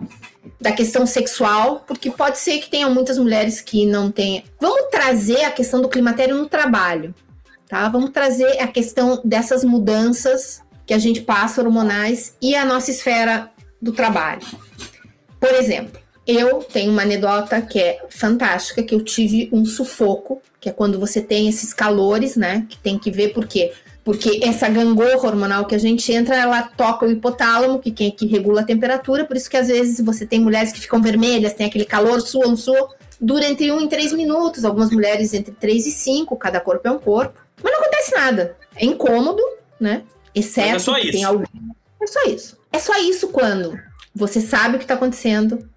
da questão sexual, porque pode ser que tenham muitas mulheres que não tenham. Vamos trazer a questão do climatério no trabalho, tá? Vamos trazer a questão dessas mudanças que a gente passa hormonais e a nossa esfera do trabalho. Por exemplo, eu tenho uma anedota que é fantástica, que eu tive um sufoco, que é quando você tem esses calores, né? Que tem que ver por quê? Porque essa gangorra hormonal que a gente entra, ela toca o hipotálamo, que quem que regula a temperatura, por isso que às vezes você tem mulheres que ficam vermelhas, tem aquele calor, suam, suam, dura entre 1 e 3 minutos, algumas mulheres entre 3 e 5, cada corpo é um corpo. Mas não acontece nada. É incômodo, né? Exceto Mas é só isso. tem algum. É só isso. É só isso quando você sabe o que está acontecendo.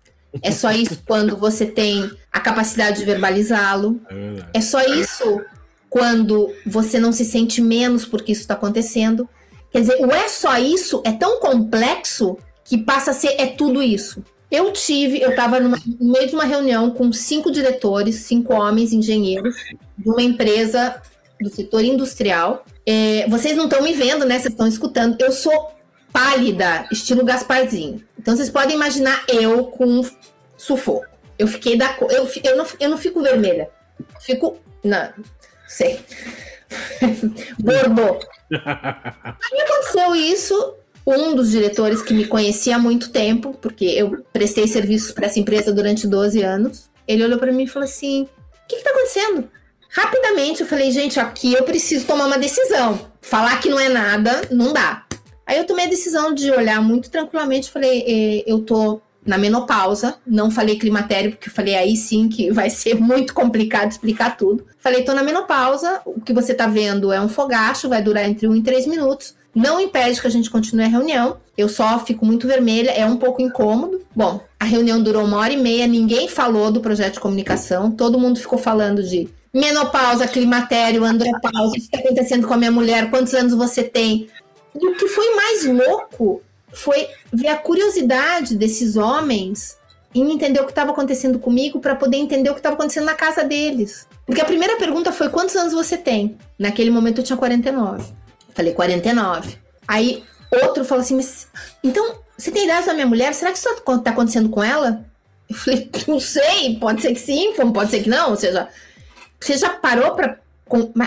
É só isso quando você tem a capacidade de verbalizá-lo. *laughs* É, é só isso quando você não se sente menos porque isso está acontecendo. Quer dizer, o é só isso é tão complexo que passa a ser é tudo isso. Eu tive, eu estava no meio de uma reunião com cinco diretores, cinco homens engenheiros de uma empresa do setor industrial. É, vocês não estão me vendo, né? Vocês estão escutando. Eu sou pálida, estilo Gasparzinho. Então vocês podem imaginar eu com sufoco. Eu fiquei da eu, eu, não, eu não fico vermelha. Fico. Não, Sei. Bordô. *laughs* Aí aconteceu isso. Um dos diretores que me conhecia há muito tempo, porque eu prestei serviços para essa empresa durante 12 anos, ele olhou para mim e falou assim: O que está acontecendo? Rapidamente eu falei: Gente, aqui eu preciso tomar uma decisão. Falar que não é nada, não dá. Aí eu tomei a decisão de olhar muito tranquilamente. Falei: eh, Eu tô na menopausa. Não falei climatério, porque eu falei aí sim que vai ser *laughs* muito complicado explicar tudo. Falei, tô na menopausa, o que você tá vendo é um fogacho, vai durar entre 1 e 3 minutos. Não impede que a gente continue a reunião. Eu só fico muito vermelha, é um pouco incômodo. Bom, a reunião durou uma hora e meia, ninguém falou do projeto de comunicação, todo mundo ficou falando de menopausa, climatério, andropausa, o que está acontecendo com a minha mulher, quantos anos você tem. E o que foi mais louco foi ver a curiosidade desses homens em entender o que estava acontecendo comigo para poder entender o que estava acontecendo na casa deles. Porque a primeira pergunta foi: quantos anos você tem? Naquele momento eu tinha 49. Falei, 49. Aí outro falou assim: mas, então, você tem idade da minha mulher? Será que isso está acontecendo com ela? Eu falei, não sei, pode ser que sim, pode ser que não. Ou seja, Você já parou para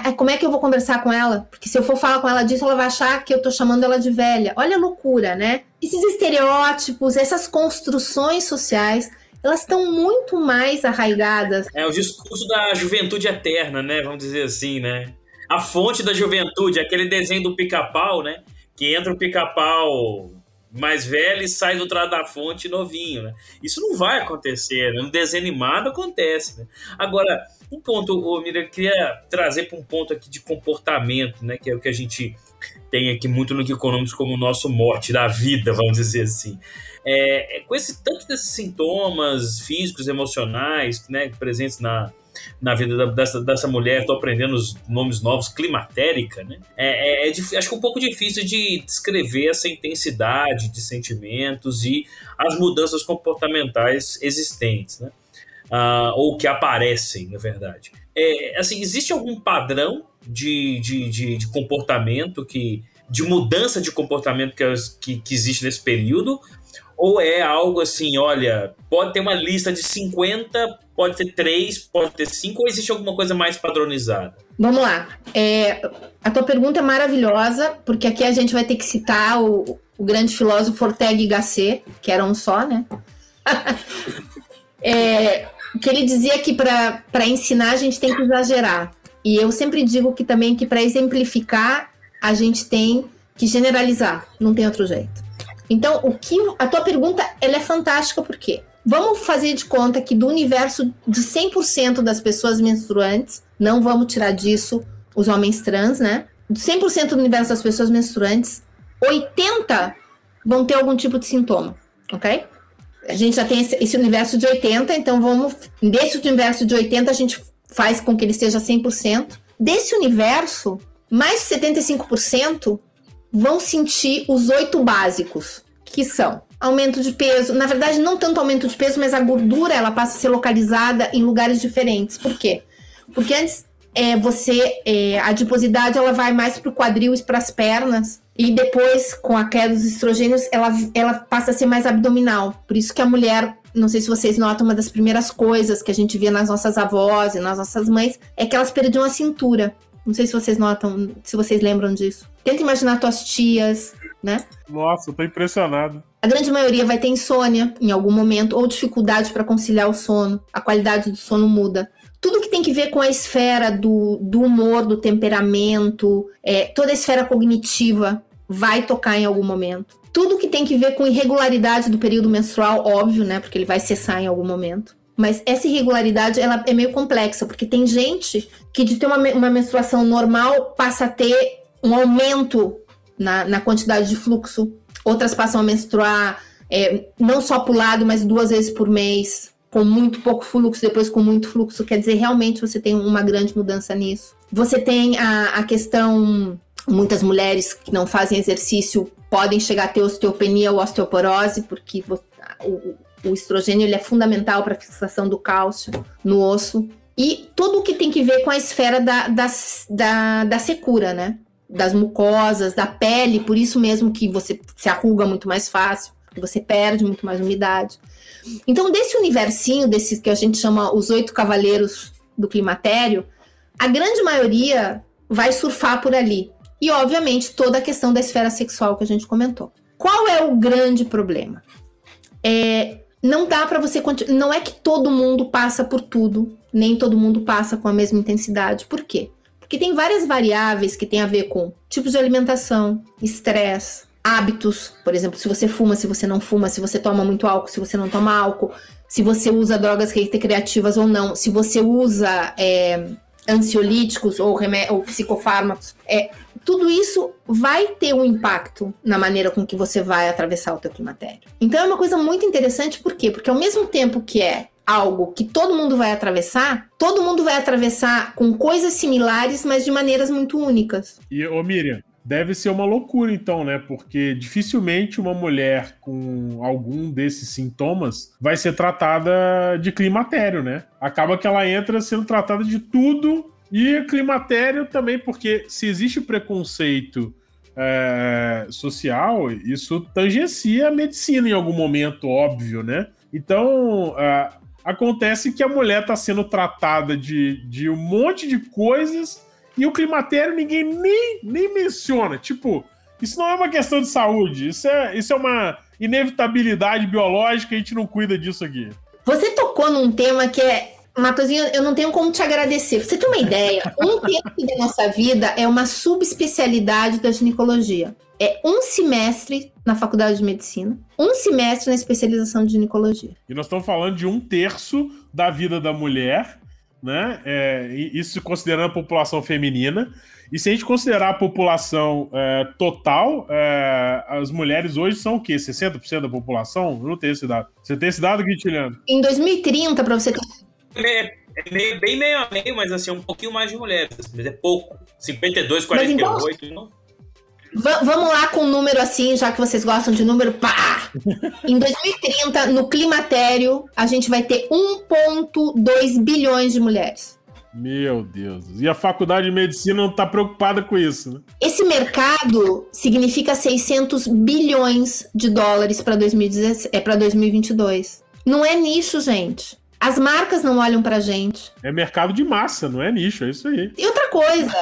é, como é que eu vou conversar com ela? Porque se eu for falar com ela disso, ela vai achar que eu tô chamando ela de velha. Olha a loucura, né? Esses estereótipos, essas construções sociais, elas estão muito mais arraigadas. É o discurso da juventude eterna, né? Vamos dizer assim, né? A fonte da juventude, aquele desenho do pica-pau, né? Que entra o pica-pau mais velho e sai do lado da fonte novinho, né? Isso não vai acontecer, né? No desenho animado acontece, né? Agora, um ponto, ô, Miriam, eu queria trazer para um ponto aqui de comportamento, né? Que é o que a gente tem aqui muito no Econômicos como o nosso mote da vida, vamos dizer assim. É, é, com esse tanto desses sintomas físicos, emocionais, né, presentes na, na vida da, dessa, dessa mulher, estou aprendendo os nomes novos, climatérica, né? É, é, é, acho que um pouco difícil de descrever essa intensidade de sentimentos e as mudanças comportamentais existentes, né? Uh, ou que aparecem, na verdade. É, assim, existe algum padrão de, de, de, de comportamento que de mudança de comportamento que, que, que, existe nesse período? Ou é algo assim, olha, pode ter uma lista de 50, pode ter 3, pode ter 5, ou existe alguma coisa mais padronizada? Vamos lá. É, a tua pergunta é maravilhosa, porque aqui a gente vai ter que citar o, o grande filósofo Ortega y Gasset, que era um só, né? *laughs* é, que ele dizia que para ensinar a gente tem que exagerar. E eu sempre digo que também que para exemplificar a gente tem que generalizar, não tem outro jeito. Então, o que a tua pergunta ela é fantástica porque vamos fazer de conta que do universo de 100% das pessoas menstruantes, não vamos tirar disso os homens trans, né? De 100% do universo das pessoas menstruantes, 80 vão ter algum tipo de sintoma, OK? A gente já tem esse universo de 80, então vamos desse universo de 80 a gente faz com que ele seja 100%. Desse universo, mais de 75% vão sentir os oito básicos, que são aumento de peso. Na verdade, não tanto aumento de peso, mas a gordura ela passa a ser localizada em lugares diferentes. Por quê? Porque antes é, você é, a adiposidade ela vai mais para o quadril e para as pernas e depois com a queda dos estrogênios ela, ela passa a ser mais abdominal. Por isso que a mulher não sei se vocês notam, uma das primeiras coisas que a gente via nas nossas avós e nas nossas mães é que elas perdiam a cintura. Não sei se vocês notam, se vocês lembram disso. Tenta imaginar tuas tias, né? Nossa, eu tô impressionado. A grande maioria vai ter insônia em algum momento ou dificuldade para conciliar o sono. A qualidade do sono muda. Tudo que tem que ver com a esfera do, do humor, do temperamento, é, toda a esfera cognitiva vai tocar em algum momento. Tudo que tem que ver com irregularidade do período menstrual, óbvio, né? Porque ele vai cessar em algum momento. Mas essa irregularidade ela é meio complexa, porque tem gente que de ter uma, uma menstruação normal passa a ter um aumento na, na quantidade de fluxo. Outras passam a menstruar é, não só por lado, mas duas vezes por mês, com muito pouco fluxo, depois com muito fluxo. Quer dizer, realmente você tem uma grande mudança nisso. Você tem a, a questão muitas mulheres que não fazem exercício podem chegar a ter osteopenia ou osteoporose, porque o, o estrogênio ele é fundamental para a fixação do cálcio no osso. E tudo o que tem que ver com a esfera da, da, da, da secura, né? Das mucosas, da pele, por isso mesmo que você se arruga muito mais fácil, você perde muito mais umidade. Então, desse universinho, desses que a gente chama os oito cavaleiros do climatério, a grande maioria vai surfar por ali. E, obviamente, toda a questão da esfera sexual que a gente comentou. Qual é o grande problema? É, não dá para você não é que todo mundo passa por tudo, nem todo mundo passa com a mesma intensidade. Por quê? Porque tem várias variáveis que tem a ver com tipo de alimentação, estresse, hábitos, por exemplo, se você fuma, se você não fuma, se você toma muito álcool, se você não toma álcool, se você usa drogas recreativas ou não, se você usa é, ansiolíticos ou, ou psicofármacos, é, tudo isso vai ter um impacto na maneira com que você vai atravessar o teu climatério. Então é uma coisa muito interessante, por quê? Porque ao mesmo tempo que é algo que todo mundo vai atravessar, todo mundo vai atravessar com coisas similares, mas de maneiras muito únicas. E, ô Miriam, deve ser uma loucura então, né? Porque dificilmente uma mulher com algum desses sintomas vai ser tratada de climatério, né? Acaba que ela entra sendo tratada de tudo e climatério também, porque se existe preconceito é, social, isso tangencia a medicina em algum momento, óbvio, né? Então, a, acontece que a mulher está sendo tratada de, de um monte de coisas e o climatério ninguém nem, nem menciona. Tipo, isso não é uma questão de saúde, isso é, isso é uma inevitabilidade biológica, a gente não cuida disso aqui. Você tocou num tema que é. Matosinho, eu não tenho como te agradecer. Você tem uma ideia? Um tempo da nossa vida é uma subespecialidade da ginecologia. É um semestre na faculdade de medicina, um semestre na especialização de ginecologia. E nós estamos falando de um terço da vida da mulher, né? É, isso considerando a população feminina. E se a gente considerar a população é, total, é, as mulheres hoje são o quê? 60% da população? Eu não tenho esse dado. Você tem esse dado, Guitiliano? Em 2030, para você ter. É, é meio, bem meio a meio, mas assim, um pouquinho mais de mulheres. Mas é pouco. 52, 48, então... não? V vamos lá com um número assim, já que vocês gostam de número, pá! Em 2030, no climatério, a gente vai ter 1,2 bilhões de mulheres. Meu Deus. E a faculdade de medicina não está preocupada com isso, né? Esse mercado significa 600 bilhões de dólares para é 2022. Não é nicho, gente. As marcas não olham pra gente. É mercado de massa, não é nicho, é isso aí. E outra coisa,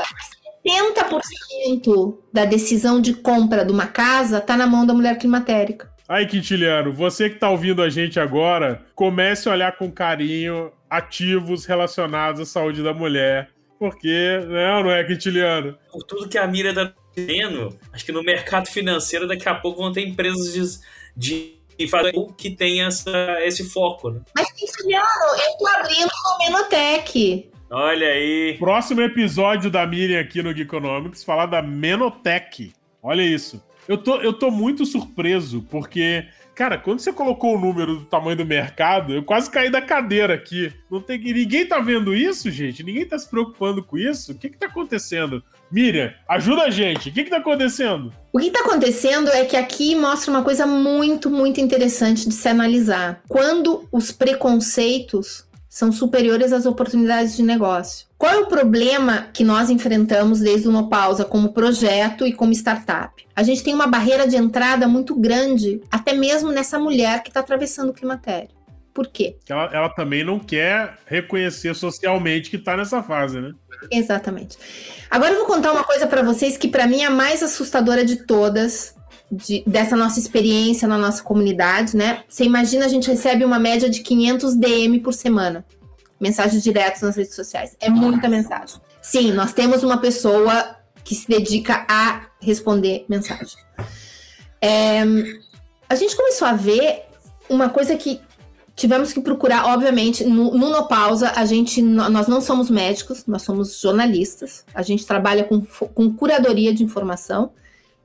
70% da decisão de compra de uma casa está na mão da mulher climatérica. Aí, Quintiliano, você que está ouvindo a gente agora, comece a olhar com carinho ativos relacionados à saúde da mulher. Porque, né, não é, Quintiliano? Por tudo que a Mira está dizendo, acho que no mercado financeiro daqui a pouco vão ter empresas de, de fazer que tem essa, esse foco. Né? Mas, Quintiliano, eu tô abrindo o Menotec. Olha aí. Próximo episódio da Miriam aqui no Geekonomics, falar da Menotech. Olha isso. Eu tô, eu tô muito surpreso, porque, cara, quando você colocou o número do tamanho do mercado, eu quase caí da cadeira aqui. Não tem Ninguém tá vendo isso, gente? Ninguém tá se preocupando com isso? O que que tá acontecendo? Miriam, ajuda a gente. O que que tá acontecendo? O que tá acontecendo é que aqui mostra uma coisa muito, muito interessante de se analisar. Quando os preconceitos são superiores às oportunidades de negócio. Qual é o problema que nós enfrentamos desde o Nopausa como projeto e como startup? A gente tem uma barreira de entrada muito grande, até mesmo nessa mulher que está atravessando o climatério. Por quê? Ela, ela também não quer reconhecer socialmente que está nessa fase, né? Exatamente. Agora eu vou contar uma coisa para vocês que para mim é a mais assustadora de todas, de, dessa nossa experiência na nossa comunidade, né? Você imagina a gente recebe uma média de 500 DM por semana, mensagens diretas nas redes sociais. É muita mensagem. Sim, nós temos uma pessoa que se dedica a responder mensagem. É, a gente começou a ver uma coisa que tivemos que procurar, obviamente, no, no No Pausa, a gente, nós não somos médicos, nós somos jornalistas, a gente trabalha com, com curadoria de informação.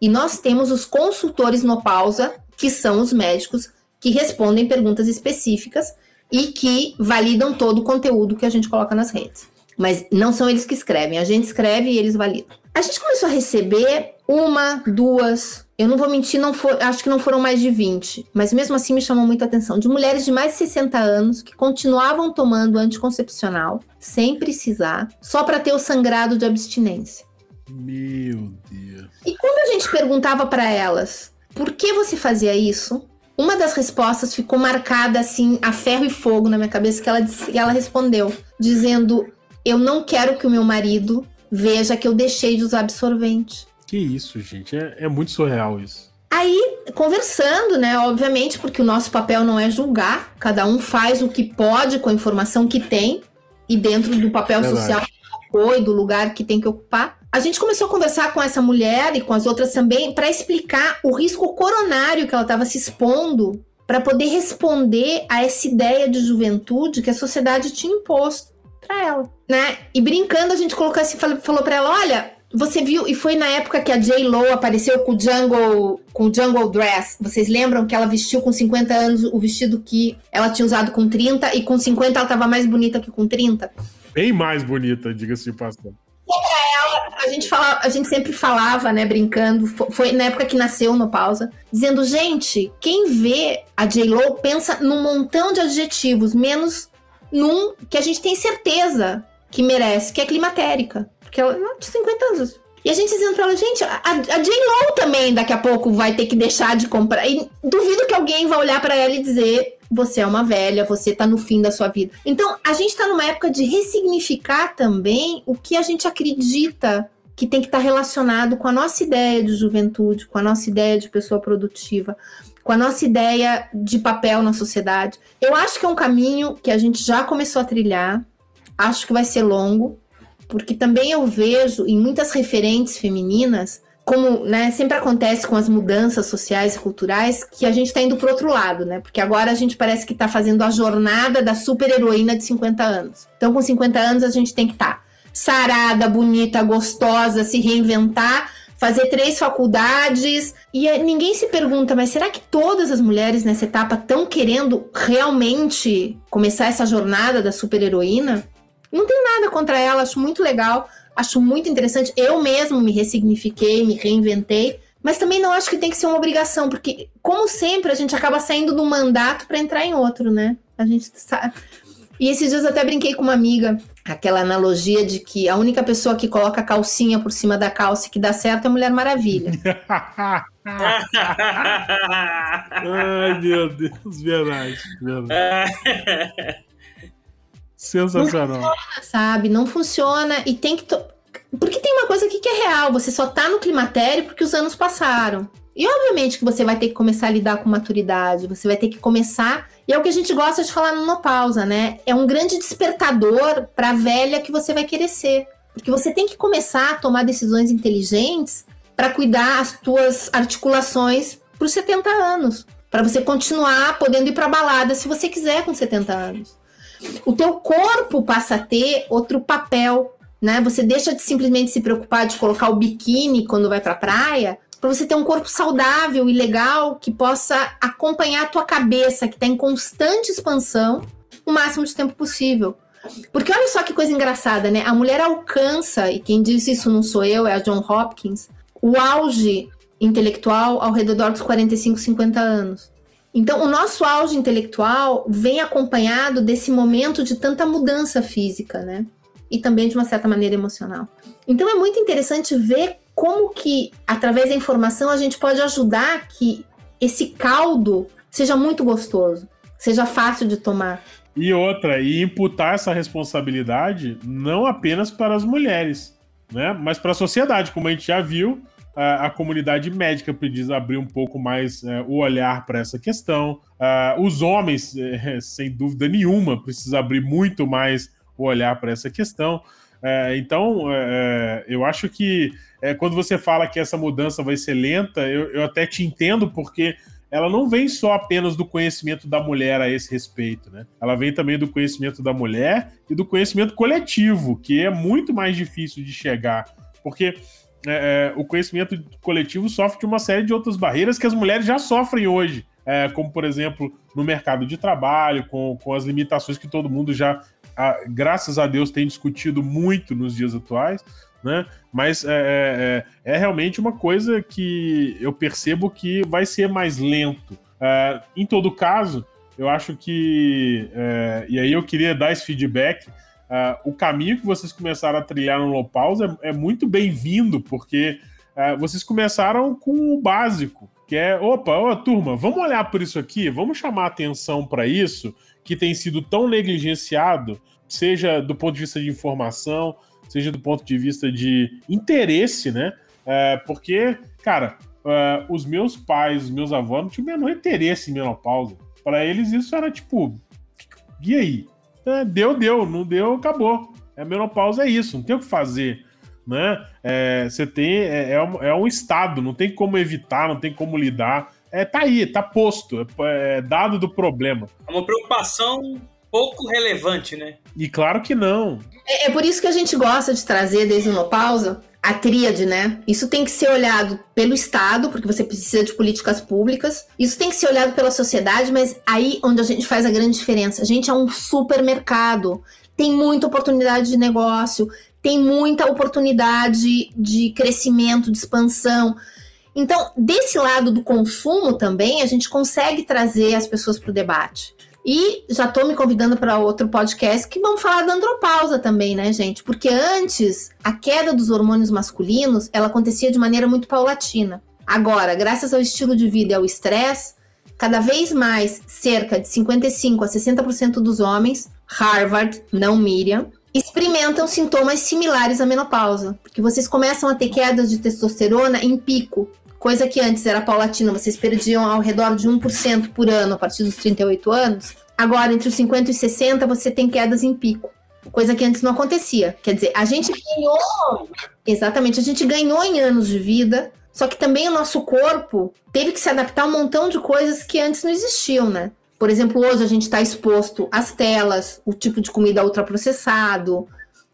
E nós temos os consultores no pausa, que são os médicos que respondem perguntas específicas e que validam todo o conteúdo que a gente coloca nas redes. Mas não são eles que escrevem, a gente escreve e eles validam. A gente começou a receber uma, duas, eu não vou mentir, não for, acho que não foram mais de 20, mas mesmo assim me chamou muita atenção, de mulheres de mais de 60 anos que continuavam tomando anticoncepcional sem precisar, só para ter o sangrado de abstinência. Meu Deus. E quando a gente perguntava para elas por que você fazia isso, uma das respostas ficou marcada assim a ferro e fogo na minha cabeça que ela disse, ela respondeu dizendo: "Eu não quero que o meu marido veja que eu deixei de usar absorvente". Que isso, gente, é, é muito surreal isso. Aí, conversando, né, obviamente, porque o nosso papel não é julgar, cada um faz o que pode com a informação que tem e dentro do papel Verdade. social que foi, do lugar que tem que ocupar. A gente começou a conversar com essa mulher e com as outras também para explicar o risco coronário que ela estava se expondo para poder responder a essa ideia de juventude que a sociedade tinha imposto para ela, né? E brincando a gente colocou assim, falou para ela, olha, você viu, e foi na época que a J. Lo apareceu com o Jungle, com o Jungle Dress. Vocês lembram que ela vestiu com 50 anos o vestido que ela tinha usado com 30 e com 50 ela estava mais bonita que com 30? Bem mais bonita, diga-se de passagem a gente, fala, a gente sempre falava, né, brincando, foi na época que nasceu no Pausa, dizendo, gente, quem vê a J-Lo pensa num montão de adjetivos, menos num que a gente tem certeza que merece, que é climatérica. Porque ela de 50 anos. E a gente dizendo pra ela, gente, a, a J-Lo também daqui a pouco vai ter que deixar de comprar. E duvido que alguém vá olhar para ela e dizer, você é uma velha, você tá no fim da sua vida. Então, a gente tá numa época de ressignificar também o que a gente acredita que tem que estar tá relacionado com a nossa ideia de juventude, com a nossa ideia de pessoa produtiva, com a nossa ideia de papel na sociedade. Eu acho que é um caminho que a gente já começou a trilhar, acho que vai ser longo, porque também eu vejo em muitas referentes femininas, como né, sempre acontece com as mudanças sociais e culturais, que a gente está indo para outro lado, né? Porque agora a gente parece que está fazendo a jornada da super-heroína de 50 anos. Então, com 50 anos, a gente tem que estar tá sarada, bonita, gostosa, se reinventar, fazer três faculdades. E é, ninguém se pergunta, mas será que todas as mulheres nessa etapa estão querendo realmente começar essa jornada da super-heroína? Não tem nada contra ela, acho muito legal, acho muito interessante. Eu mesmo me ressignifiquei, me reinventei, mas também não acho que tem que ser uma obrigação, porque, como sempre, a gente acaba saindo do mandato para entrar em outro, né? A gente sabe. E esses dias eu até brinquei com uma amiga, aquela analogia de que a única pessoa que coloca a calcinha por cima da calça e que dá certo é a Mulher Maravilha. *laughs* *laughs* Ai, meu Deus, verdade. verdade. *laughs* Sensacional. Não funciona, sabe? Não funciona e tem que. To... Porque tem uma coisa aqui que é real: você só tá no climatério porque os anos passaram. E obviamente que você vai ter que começar a lidar com maturidade, você vai ter que começar. E é o que a gente gosta de falar no Menopausa, né? É um grande despertador para a velha que você vai querer ser. Porque você tem que começar a tomar decisões inteligentes para cuidar as tuas articulações para os 70 anos. Para você continuar podendo ir para balada se você quiser com 70 anos. O teu corpo passa a ter outro papel, né? Você deixa de simplesmente se preocupar de colocar o biquíni quando vai para a praia para você ter um corpo saudável e legal que possa acompanhar a tua cabeça, que está em constante expansão, o máximo de tempo possível. Porque olha só que coisa engraçada, né? A mulher alcança, e quem diz isso não sou eu, é a John Hopkins, o auge intelectual ao redor dos 45, 50 anos. Então, o nosso auge intelectual vem acompanhado desse momento de tanta mudança física, né? E também de uma certa maneira emocional. Então, é muito interessante ver como que, através da informação, a gente pode ajudar que esse caldo seja muito gostoso, seja fácil de tomar. E outra, e imputar essa responsabilidade não apenas para as mulheres, né, mas para a sociedade, como a gente já viu, a, comunidade médica precisa abrir um pouco mais é, o olhar para essa questão. Uh, os homens, é, *laughs* sem dúvida nenhuma, precisam abrir muito mais o olhar para essa questão. É, então, é, eu acho que é, quando você fala que essa mudança vai ser lenta, eu, eu até te entendo, porque ela não vem só apenas do conhecimento da mulher a esse respeito, né? Ela vem também do conhecimento da mulher e do conhecimento coletivo, que é muito mais difícil de chegar, porque é, é, o conhecimento coletivo sofre de uma série de outras barreiras que as mulheres já sofrem hoje, é, como por exemplo no mercado de trabalho, com, com as limitações que todo mundo já, a, graças a Deus, tem discutido muito nos dias atuais né? Mas é, é, é, realmente uma coisa que eu percebo que vai ser mais lento. É, em todo caso, eu acho que. É, e aí eu queria dar esse feedback. É, o caminho que vocês começaram a trilhar no Low Pause é, é muito bem-vindo, porque é, vocês começaram com o básico, que é: opa, ô, turma, vamos olhar por isso aqui, vamos chamar atenção para isso, que tem sido tão negligenciado, seja do ponto de vista de informação, seja do ponto de vista de interesse, né? É, porque, cara, é, os meus pais, os meus avós não tinham o menor interesse em menopausa. Para eles isso era tipo, e aí? É, deu, deu, não deu, acabou. É menopausa é isso, não tem o que fazer. Né? É, você tem. É, é, um, é um estado, não tem como evitar, não tem como lidar. É, tá aí, tá posto, é, é dado do problema. É uma preocupação pouco relevante, né? E claro que não. É, é por isso que a gente gosta de trazer desde uma pausa a tríade, né? Isso tem que ser olhado pelo Estado, porque você precisa de políticas públicas. Isso tem que ser olhado pela sociedade, mas aí onde a gente faz a grande diferença. A gente é um supermercado, tem muita oportunidade de negócio, tem muita oportunidade de crescimento, de expansão. Então, desse lado do consumo também, a gente consegue trazer as pessoas para o debate. E já estou me convidando para outro podcast que vamos falar da andropausa também, né, gente? Porque antes, a queda dos hormônios masculinos, ela acontecia de maneira muito paulatina. Agora, graças ao estilo de vida e ao estresse, cada vez mais cerca de 55 a 60% dos homens, Harvard, não Miriam, experimentam sintomas similares à menopausa, porque vocês começam a ter quedas de testosterona em pico, coisa que antes era paulatina, vocês perdiam ao redor de 1% por ano a partir dos 38 anos. Agora, entre os 50 e 60, você tem quedas em pico, coisa que antes não acontecia. Quer dizer, a gente ganhou, exatamente, a gente ganhou em anos de vida, só que também o nosso corpo teve que se adaptar a um montão de coisas que antes não existiam, né? Por exemplo, hoje a gente está exposto às telas, o tipo de comida ultraprocessado,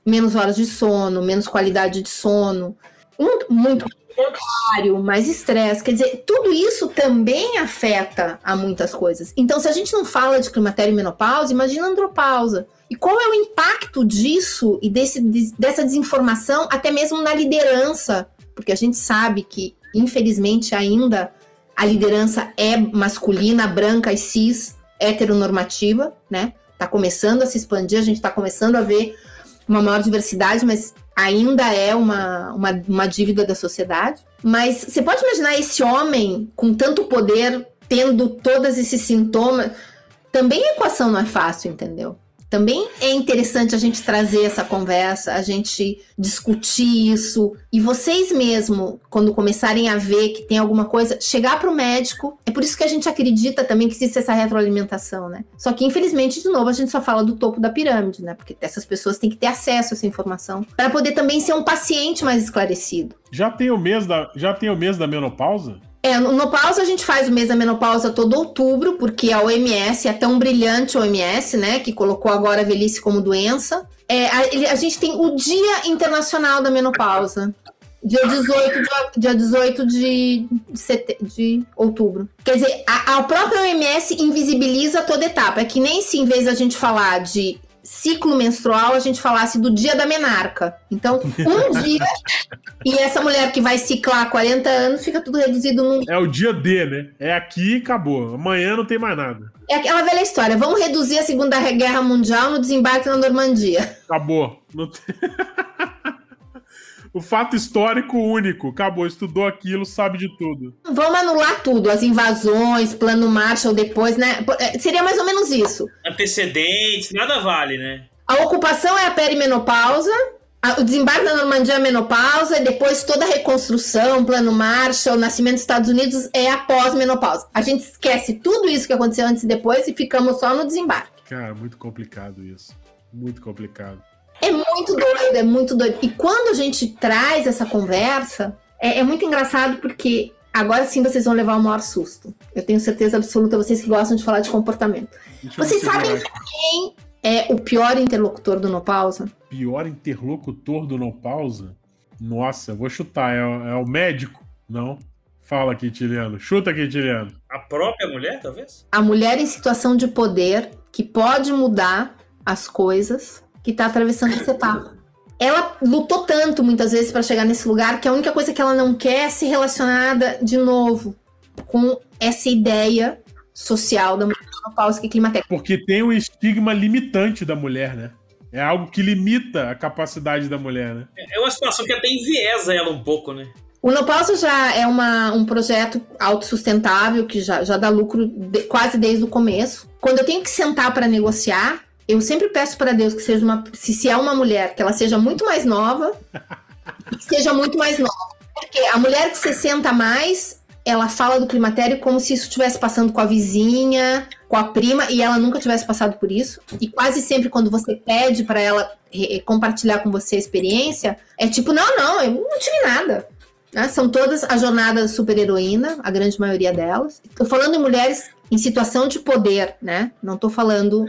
menos horas de sono, menos qualidade de sono, muito, muito sedentário, mais estresse. Quer dizer, tudo isso também afeta a muitas coisas. Então, se a gente não fala de climatério e menopausa, imagina andropausa. E qual é o impacto disso e desse, dessa desinformação, até mesmo na liderança? Porque a gente sabe que, infelizmente, ainda a liderança é masculina, branca e cis heteronormativa, né? Tá começando a se expandir, a gente está começando a ver uma maior diversidade, mas ainda é uma, uma, uma dívida da sociedade. Mas você pode imaginar esse homem com tanto poder, tendo todos esses sintomas. Também a equação não é fácil, entendeu? Também é interessante a gente trazer essa conversa, a gente discutir isso. E vocês mesmo, quando começarem a ver que tem alguma coisa, chegar para o médico. É por isso que a gente acredita também que existe essa retroalimentação, né? Só que, infelizmente, de novo, a gente só fala do topo da pirâmide, né? Porque essas pessoas têm que ter acesso a essa informação para poder também ser um paciente mais esclarecido. Já tem o mês da, já tem o mês da menopausa? É, no pausa a gente faz o mês da menopausa todo outubro, porque a OMS é tão brilhante, a OMS, né, que colocou agora a velhice como doença. É, a, a, gente tem o Dia Internacional da Menopausa, dia 18 de, dia 18 de, de, de outubro. Quer dizer, a, a própria OMS invisibiliza toda etapa. É que nem se em vez da gente falar de ciclo menstrual, a gente falasse do dia da menarca. Então, um *laughs* dia, e essa mulher que vai ciclar 40 anos, fica tudo reduzido num. É o dia D, né? É aqui e acabou. Amanhã não tem mais nada. É aquela velha história. Vamos reduzir a Segunda Guerra Mundial no desembarque na Normandia. Acabou. Não tem... *laughs* o fato histórico único. Acabou, estudou aquilo, sabe de tudo. Vamos anular tudo, as invasões, plano Marshall depois, né? É, seria mais ou menos isso. Antecedentes, nada vale, né? A ocupação é a perimenopausa, o desembarque da Normandia é a menopausa, e depois toda a reconstrução, plano Marshall, o nascimento dos Estados Unidos é a pós-menopausa. A gente esquece tudo isso que aconteceu antes e depois e ficamos só no desembarque. Cara, muito complicado isso. Muito complicado. É muito doido, é muito doido. E quando a gente traz essa conversa, é, é muito engraçado porque agora sim vocês vão levar o maior susto. Eu tenho certeza absoluta, vocês que gostam de falar de comportamento. Vocês sabem quem é o pior interlocutor do No Pausa? Pior interlocutor do No Pausa? Nossa, vou chutar. É, é o médico? Não. Fala, Quintiliano. Chuta, Quintiliano. A própria mulher, talvez? A mulher em situação de poder que pode mudar as coisas que está atravessando essa etapa. Ela lutou tanto muitas vezes para chegar nesse lugar que a única coisa que ela não quer é ser relacionada de novo com essa ideia social da mulher menopáusica e climatéria. Porque tem o estigma limitante da mulher, né? É algo que limita a capacidade da mulher, né? É uma situação que até enviesa ela um pouco, né? O Nopausa já é uma, um projeto autossustentável que já, já dá lucro de, quase desde o começo. Quando eu tenho que sentar para negociar, eu sempre peço para Deus que seja uma. Se, se é uma mulher, que ela seja muito mais nova, *laughs* que seja muito mais nova. Porque a mulher que se senta mais, ela fala do climatério como se isso estivesse passando com a vizinha, com a prima, e ela nunca tivesse passado por isso. E quase sempre, quando você pede para ela compartilhar com você a experiência, é tipo: não, não, eu não tive nada. Né? São todas a jornada super-heroína, a grande maioria delas. Estou falando em mulheres em situação de poder, né? Não estou falando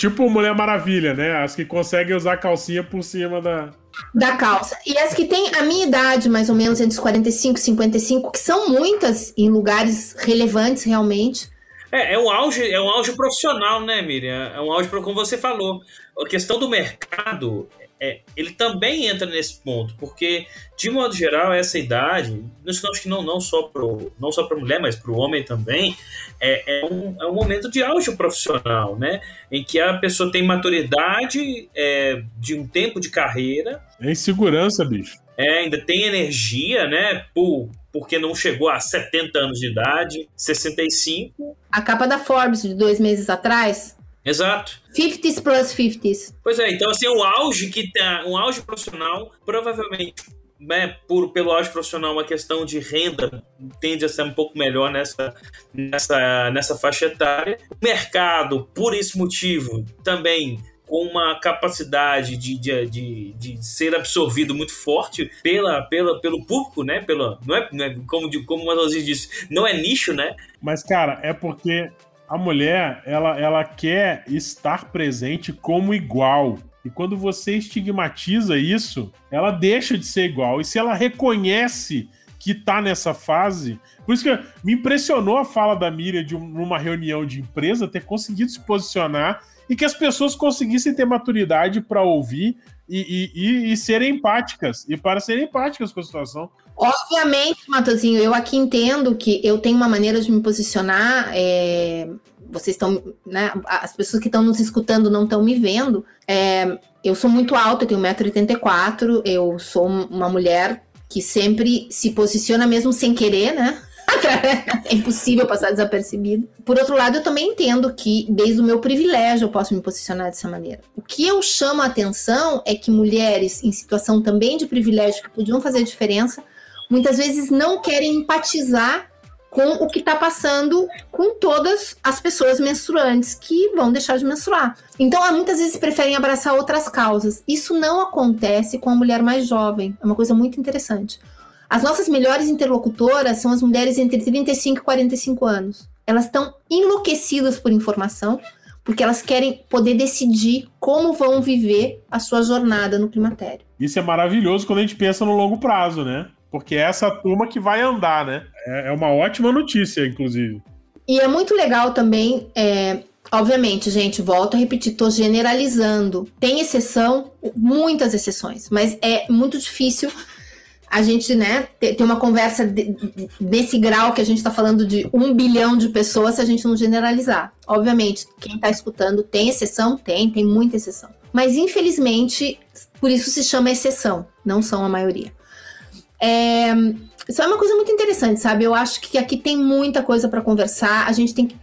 Tipo Mulher Maravilha, né? As que conseguem usar calcinha por cima da. Da calça. E as que têm a minha idade, mais ou menos, entre os 45 e 55, que são muitas em lugares relevantes realmente. É, é um auge, é um auge profissional, né, Miriam? É um auge, como você falou. A questão do mercado é, ele também entra nesse ponto, porque, de modo geral, essa idade, acho que não, não só para a mulher, mas para o homem também, é, é, um, é um momento de auge profissional, né? Em que a pessoa tem maturidade é, de um tempo de carreira. É insegurança, bicho. É, ainda tem energia, né? Por porque não chegou a 70 anos de idade, 65. A capa da Forbes de dois meses atrás. Exato. 50s plus 50s. Pois é, então assim, o auge que tá, um auge profissional, provavelmente né, por, pelo auge profissional, uma questão de renda tende a ser um pouco melhor nessa, nessa, nessa faixa etária. O mercado, por esse motivo, também com uma capacidade de, de, de, de, ser absorvido muito forte pela, pela, pelo público, né? Pela, não, é, não é como, como o Mazozinho disse, não é nicho, né? Mas, cara, é porque a mulher, ela, ela quer estar presente como igual. E quando você estigmatiza isso, ela deixa de ser igual. E se ela reconhece que tá nessa fase. Por isso que me impressionou a fala da Miriam de uma reunião de empresa ter conseguido se posicionar e que as pessoas conseguissem ter maturidade para ouvir e, e, e, serem empáticas, e para serem empáticas com a situação. Obviamente, Matozinho, eu aqui entendo que eu tenho uma maneira de me posicionar. É, vocês estão, né? As pessoas que estão nos escutando não estão me vendo. É, eu sou muito alta, eu tenho 1,84m, eu sou uma mulher que sempre se posiciona mesmo sem querer, né? *laughs* é impossível passar desapercebido. Por outro lado, eu também entendo que, desde o meu privilégio, eu posso me posicionar dessa maneira. O que eu chamo a atenção é que mulheres em situação também de privilégio, que podiam fazer diferença, muitas vezes não querem empatizar com o que está passando com todas as pessoas menstruantes que vão deixar de menstruar. Então, muitas vezes preferem abraçar outras causas. Isso não acontece com a mulher mais jovem. É uma coisa muito interessante. As nossas melhores interlocutoras são as mulheres entre 35 e 45 anos. Elas estão enlouquecidas por informação, porque elas querem poder decidir como vão viver a sua jornada no climatério. Isso é maravilhoso quando a gente pensa no longo prazo, né? Porque é essa turma que vai andar, né? É, é uma ótima notícia, inclusive. E é muito legal também, é, obviamente, gente, volto a repetir, estou generalizando. Tem exceção, muitas exceções, mas é muito difícil a gente, né, ter, uma conversa de, desse grau que a gente está falando de um bilhão de pessoas se a gente não generalizar. Obviamente, quem está escutando tem exceção? Tem, tem muita exceção. Mas, infelizmente, por isso se chama exceção, não são a maioria. É, isso é uma coisa muito interessante, sabe? Eu acho que aqui tem muita coisa para conversar. A gente tem que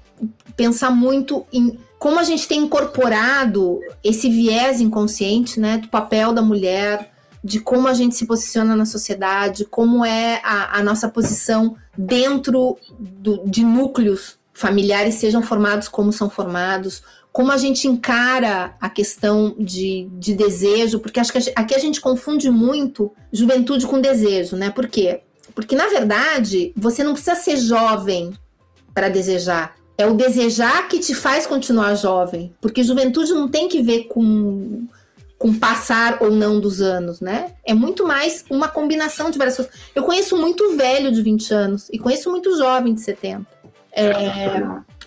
pensar muito em como a gente tem incorporado esse viés inconsciente, né, do papel da mulher de como a gente se posiciona na sociedade, como é a, a nossa posição dentro do, de núcleos familiares, sejam formados como são formados, como a gente encara a questão de, de desejo, porque acho que aqui a gente confunde muito juventude com desejo, né? Por quê? Porque, na verdade, você não precisa ser jovem para desejar. É o desejar que te faz continuar jovem. Porque juventude não tem que ver com com passar ou não dos anos, né? É muito mais uma combinação de várias coisas. Eu conheço muito velho de 20 anos e conheço muito jovem de 70. É,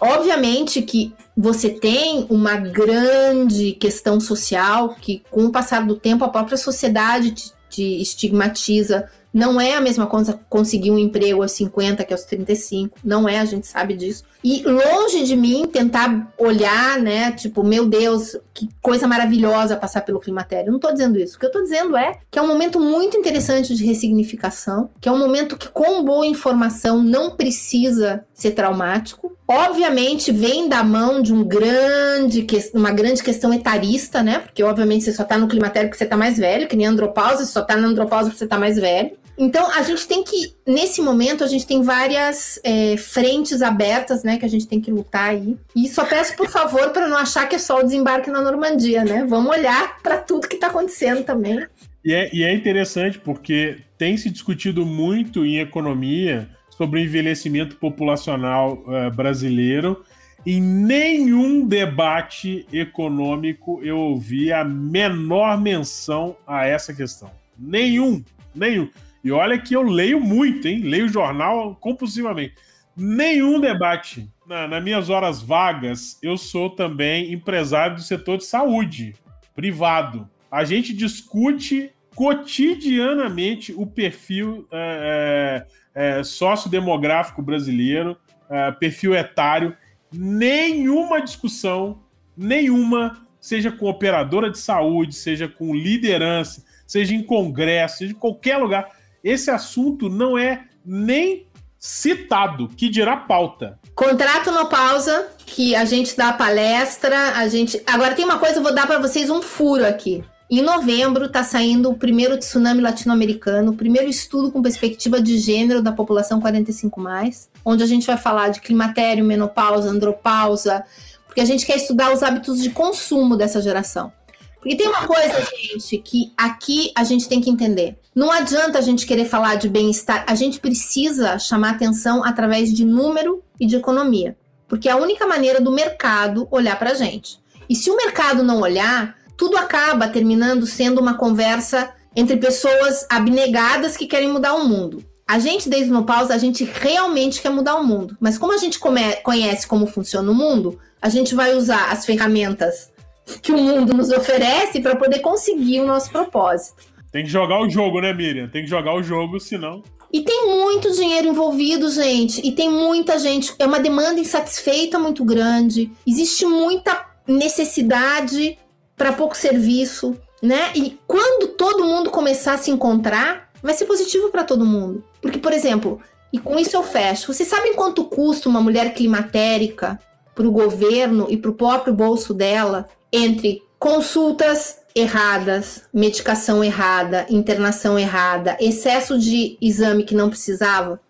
obviamente que você tem uma grande questão social que, com o passar do tempo, a própria sociedade te, te estigmatiza não é a mesma coisa conseguir um emprego aos 50 que aos 35. Não é, a gente sabe disso. E longe de mim tentar olhar, né? Tipo, meu Deus, que coisa maravilhosa passar pelo climatério. Não tô dizendo isso. O que eu tô dizendo é que é um momento muito interessante de ressignificação, que é um momento que, com boa informação, não precisa ser traumático. Obviamente, vem da mão de um grande, uma grande questão etarista, né? Porque, obviamente, você só tá no climatério porque você tá mais velho, que nem andropausa, você só tá na andropausa porque você tá mais velho. Então, a gente tem que, nesse momento, a gente tem várias é, frentes abertas, né, que a gente tem que lutar aí. E só peço, por favor, para não achar que é só o desembarque na Normandia, né? Vamos olhar para tudo que está acontecendo também. E é, e é interessante porque tem se discutido muito em economia sobre o envelhecimento populacional uh, brasileiro. Em nenhum debate econômico eu ouvi a menor menção a essa questão. Nenhum, nenhum. E olha que eu leio muito, hein? Leio jornal compulsivamente. Nenhum debate. Na, nas minhas horas vagas, eu sou também empresário do setor de saúde, privado. A gente discute cotidianamente o perfil é, é, é sociodemográfico brasileiro, é, perfil etário. Nenhuma discussão, nenhuma, seja com operadora de saúde, seja com liderança, seja em congresso, seja em qualquer lugar esse assunto não é nem citado, que dirá pauta. Contrato no pausa, que a gente dá palestra, a gente. Agora tem uma coisa, eu vou dar para vocês um furo aqui. Em novembro está saindo o primeiro tsunami latino-americano, o primeiro estudo com perspectiva de gênero da população 45 mais, onde a gente vai falar de climatério, menopausa, andropausa, porque a gente quer estudar os hábitos de consumo dessa geração. Porque tem uma coisa, gente, que aqui a gente tem que entender. Não adianta a gente querer falar de bem-estar, a gente precisa chamar atenção através de número e de economia. Porque é a única maneira do mercado olhar para a gente. E se o mercado não olhar, tudo acaba terminando sendo uma conversa entre pessoas abnegadas que querem mudar o mundo. A gente, desde no pausa, a gente realmente quer mudar o mundo. Mas como a gente conhece como funciona o mundo, a gente vai usar as ferramentas que o mundo nos oferece para poder conseguir o nosso propósito. Tem que jogar o jogo, né, Miriam? Tem que jogar o jogo, senão. E tem muito dinheiro envolvido, gente. E tem muita gente. É uma demanda insatisfeita muito grande. Existe muita necessidade para pouco serviço, né? E quando todo mundo começar a se encontrar, vai ser positivo para todo mundo. Porque, por exemplo, e com isso eu fecho. Vocês sabem quanto custa uma mulher climatérica para o governo e para o próprio bolso dela entre consultas erradas, medicação errada, internação errada, excesso de exame que não precisava?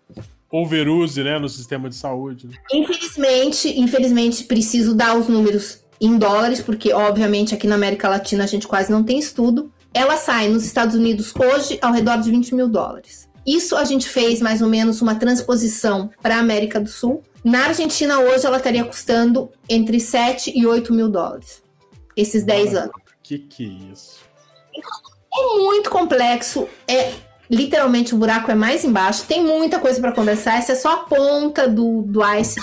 Overuse, né, no sistema de saúde. Infelizmente, infelizmente preciso dar os números em dólares, porque obviamente aqui na América Latina a gente quase não tem estudo. Ela sai nos Estados Unidos hoje ao redor de 20 mil dólares. Isso a gente fez mais ou menos uma transposição para a América do Sul. Na Argentina hoje ela estaria custando entre 7 e 8 mil dólares. Esses 10 anos. Que que é isso? É muito complexo. É literalmente o buraco é mais embaixo. Tem muita coisa para conversar. Essa é só a ponta do, do ice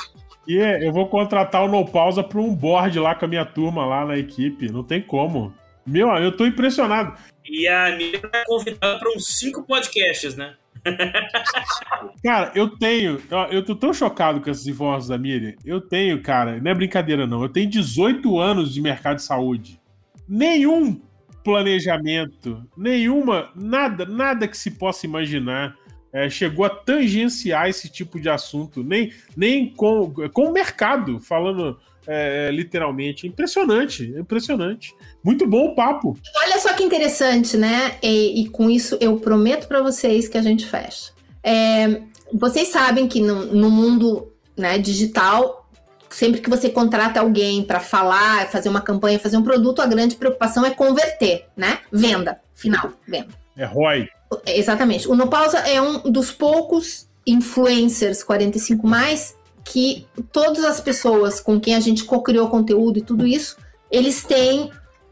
e eu vou contratar o No Pausa para um board lá com a minha turma lá na equipe. Não tem como. Meu, eu tô impressionado. E a Miriam é convidada para uns cinco podcasts, né? *laughs* cara, eu tenho. Eu tô tão chocado com essas informações da Miriam. Eu tenho, cara, não é brincadeira, não. Eu tenho 18 anos de mercado de saúde. Nenhum planejamento, nenhuma, nada, nada que se possa imaginar é, chegou a tangenciar esse tipo de assunto, nem, nem com, com o mercado, falando é, literalmente. Impressionante, impressionante. Muito bom o papo. Olha só que interessante, né? E, e com isso eu prometo para vocês que a gente fecha. É, vocês sabem que no, no mundo né, digital, sempre que você contrata alguém para falar, fazer uma campanha, fazer um produto, a grande preocupação é converter, né? Venda, final, venda. É ROI. Exatamente. O Nopausa é um dos poucos influencers 45 mais que todas as pessoas com quem a gente co-criou conteúdo e tudo isso, eles têm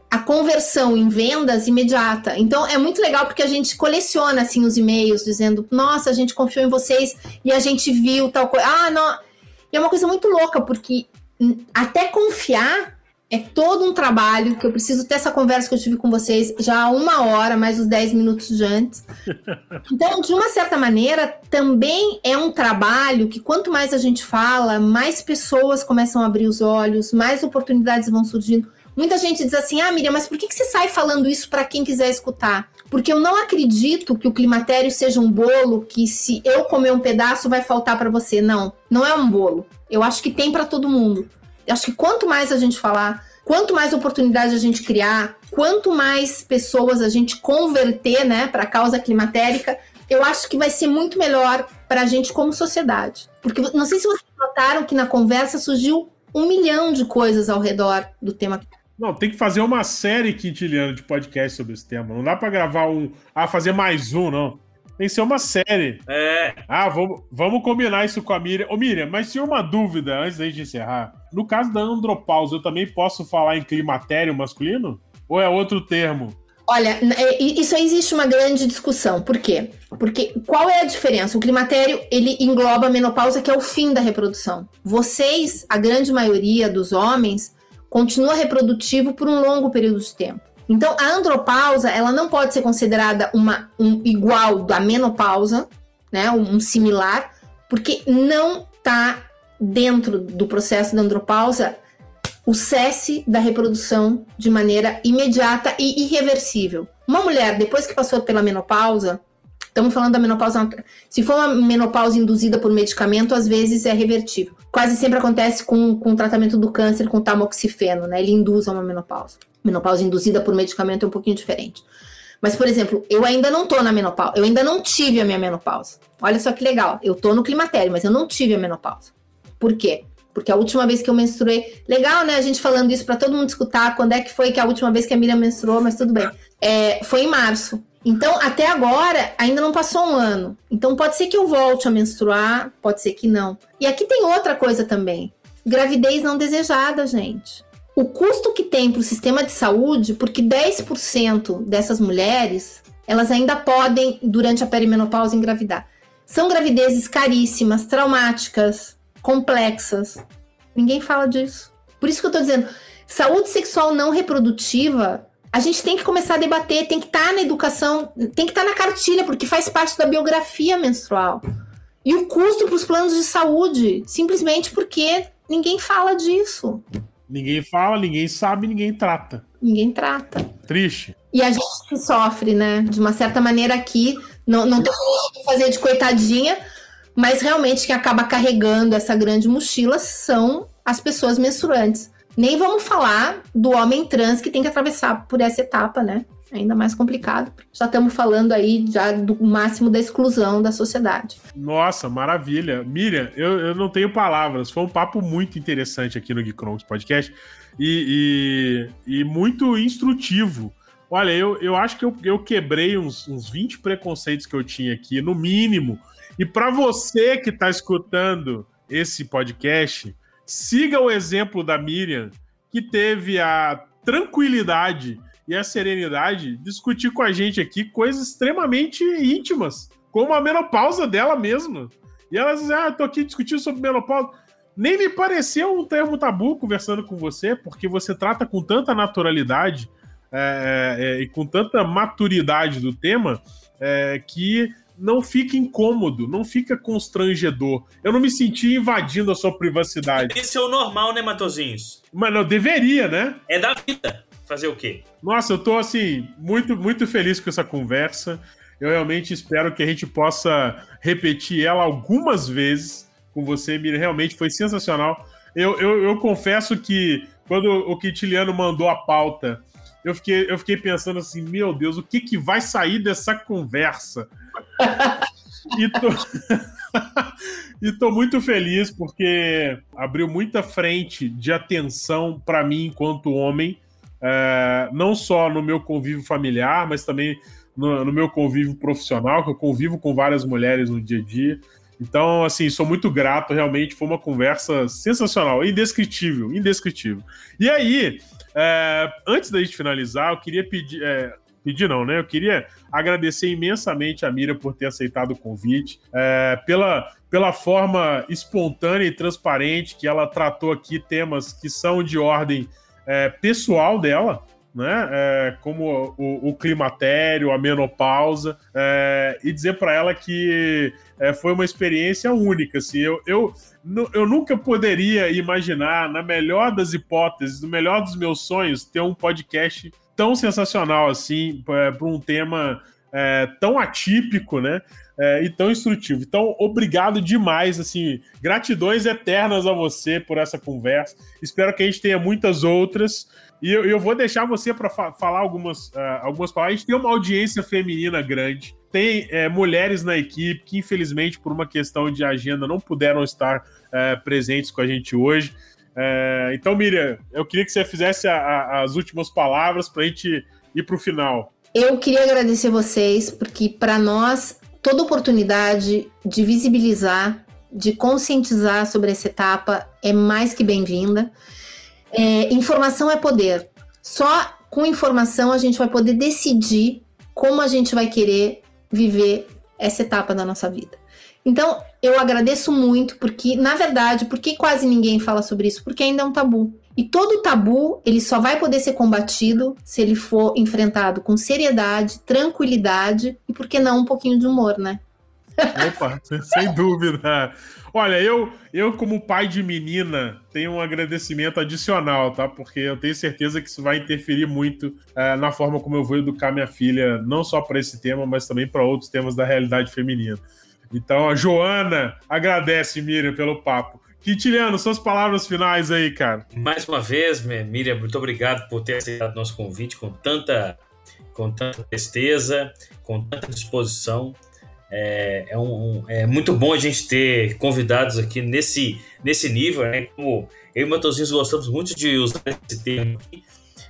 a conversão em vendas imediata. Então é muito legal porque a gente coleciona assim os e-mails dizendo: "Nossa, a gente confiou em vocês e a gente viu tal coisa". Ah, não. E é uma coisa muito louca porque até confiar é todo um trabalho que eu preciso ter essa conversa que eu tive com vocês já há uma hora, mais os 10 minutos de antes. *laughs* Então, de uma certa maneira, também é um trabalho que quanto mais a gente fala, mais pessoas começam a abrir os olhos, mais oportunidades vão surgindo. Muita gente diz assim: ah, Miriam, mas por que, que você sai falando isso para quem quiser escutar? Porque eu não acredito que o climatério seja um bolo que, se eu comer um pedaço, vai faltar para você. Não, não é um bolo. Eu acho que tem para todo mundo acho que quanto mais a gente falar, quanto mais oportunidade a gente criar, quanto mais pessoas a gente converter, né, para a causa climatérica, eu acho que vai ser muito melhor para a gente como sociedade. Porque não sei se vocês notaram que na conversa surgiu um milhão de coisas ao redor do tema. Não, tem que fazer uma série, Quintiliano, de podcast sobre esse tema. Não dá para gravar um. Ah, fazer mais um, não. Tem que ser uma série. É. Ah, vamos, vamos combinar isso com a Miriam. Ô, Miriam, mas tinha uma dúvida antes da gente encerrar. No caso da andropausa, eu também posso falar em climatério masculino? Ou é outro termo? Olha, é, isso aí existe uma grande discussão. Por quê? Porque qual é a diferença? O climatério, ele engloba a menopausa, que é o fim da reprodução. Vocês, a grande maioria dos homens, continua reprodutivo por um longo período de tempo. Então, a andropausa, ela não pode ser considerada uma um igual da menopausa, né, um similar, porque não está dentro do processo da andropausa o cesse da reprodução de maneira imediata e irreversível. Uma mulher, depois que passou pela menopausa, Estamos falando da menopausa. Se for uma menopausa induzida por medicamento, às vezes é revertível. Quase sempre acontece com, com o tratamento do câncer com tamoxifeno, né? Ele induz a uma menopausa. Menopausa induzida por medicamento é um pouquinho diferente. Mas, por exemplo, eu ainda não tô na menopausa. Eu ainda não tive a minha menopausa. Olha só que legal. Eu tô no climatério, mas eu não tive a menopausa. Por quê? Porque a última vez que eu menstruei. Legal, né? A gente falando isso para todo mundo escutar. Quando é que foi que a última vez que a Miriam menstruou, mas tudo bem. É, foi em março. Então, até agora, ainda não passou um ano. Então, pode ser que eu volte a menstruar, pode ser que não. E aqui tem outra coisa também: gravidez não desejada, gente. O custo que tem para o sistema de saúde, porque 10% dessas mulheres, elas ainda podem, durante a perimenopausa, engravidar. São gravidezes caríssimas, traumáticas, complexas. Ninguém fala disso. Por isso que eu tô dizendo, saúde sexual não reprodutiva, a gente tem que começar a debater, tem que estar tá na educação, tem que estar tá na cartilha, porque faz parte da biografia menstrual. E o custo para os planos de saúde, simplesmente porque ninguém fala disso. Ninguém fala, ninguém sabe, ninguém trata. Ninguém trata. Triste. E a gente sofre, né? De uma certa maneira aqui, não, não tô fazer de coitadinha, mas realmente quem acaba carregando essa grande mochila são as pessoas menstruantes. Nem vamos falar do homem trans que tem que atravessar por essa etapa, né? Ainda mais complicado. Já estamos falando aí já do máximo da exclusão da sociedade. Nossa, maravilha. Miriam, eu, eu não tenho palavras. Foi um papo muito interessante aqui no Geekronos Podcast e, e, e, muito instrutivo. Olha, eu, eu acho que eu, eu quebrei uns, uns 20 preconceitos que eu tinha aqui, no mínimo, e para você que está escutando esse podcast, siga o exemplo da Miriam, que teve a tranquilidade e a serenidade de discutir com a gente aqui coisas extremamente íntimas, como a menopausa dela mesma. E ela diz: Ah, tô aqui discutindo sobre menopausa. Nem me pareceu um termo tabu conversando com você, porque você trata com tanta naturalidade é, é, é e com tanta maturidade do tema é, que não fica incômodo, não fica constrangedor. Eu não me senti invadindo a sua privacidade. Esse é o normal, né, Matozinhos? Mas não deveria, né? É da vida. Fazer o quê? Nossa, eu tô assim, muito, muito feliz com essa conversa. Eu realmente espero que a gente possa repetir ela algumas vezes com você, Miriam. Realmente foi sensacional. Eu, eu, eu confesso que quando o Quintiliano mandou a pauta, eu fiquei, eu fiquei pensando assim, meu Deus, o que, que vai sair dessa conversa? e, tô... *laughs* e tô muito feliz porque abriu muita frente de atenção para mim enquanto homem, é, não só no meu convívio familiar, mas também no, no, meu convívio profissional, que eu convivo com várias mulheres no dia a dia. Então, assim, sou muito grato, realmente foi uma conversa sensacional, indescritível, indescritível. E aí, é, antes da gente finalizar, eu queria pedir, é, pedir não, né? Eu queria agradecer imensamente a Mira por ter aceitado o convite, é, pela, pela forma espontânea e transparente que ela tratou aqui temas que são de ordem é, pessoal dela, né? É, como o, o, climatério, a menopausa, é, e dizer para ela que é, foi uma experiência única. Assim, eu, eu, eu nunca poderia imaginar, na melhor das hipóteses, no melhor dos meus sonhos, ter um podcast tão sensacional assim, para um tema é, tão atípico, né? É, e tão instrutivo. Então, obrigado demais, assim, gratidões eternas a você por essa conversa. Espero que a gente tenha muitas outras. E eu, eu vou deixar você para fa falar algumas, uh, algumas palavras. A gente tem uma audiência feminina grande, tem é, mulheres na equipe que, infelizmente, por uma questão de agenda, não puderam estar é, presentes com a gente hoje. É, então, Miriam, eu queria que você fizesse a, a, as últimas palavras para a gente ir para o final. Eu queria agradecer vocês, porque para nós, toda oportunidade de visibilizar, de conscientizar sobre essa etapa é mais que bem-vinda. É, informação é poder. Só com informação a gente vai poder decidir como a gente vai querer viver essa etapa da nossa vida. Então, eu agradeço muito, porque, na verdade, por que quase ninguém fala sobre isso? Porque ainda é um tabu. E todo tabu, ele só vai poder ser combatido se ele for enfrentado com seriedade, tranquilidade e, por que não, um pouquinho de humor, né? Opa, sem dúvida. Olha, eu, eu como pai de menina, tenho um agradecimento adicional, tá? Porque eu tenho certeza que isso vai interferir muito uh, na forma como eu vou educar minha filha, não só para esse tema, mas também para outros temas da realidade feminina. Então, a Joana agradece, Miriam, pelo papo. Quintiliano, suas palavras finais aí, cara. Mais uma vez, Miriam, muito obrigado por ter aceitado nosso convite com tanta, com tanta tristeza, com tanta disposição. É, é, um, é, muito bom a gente ter convidados aqui nesse, nesse nível, né? Como eu e o Matosinhos gostamos muito de usar esse termo aqui.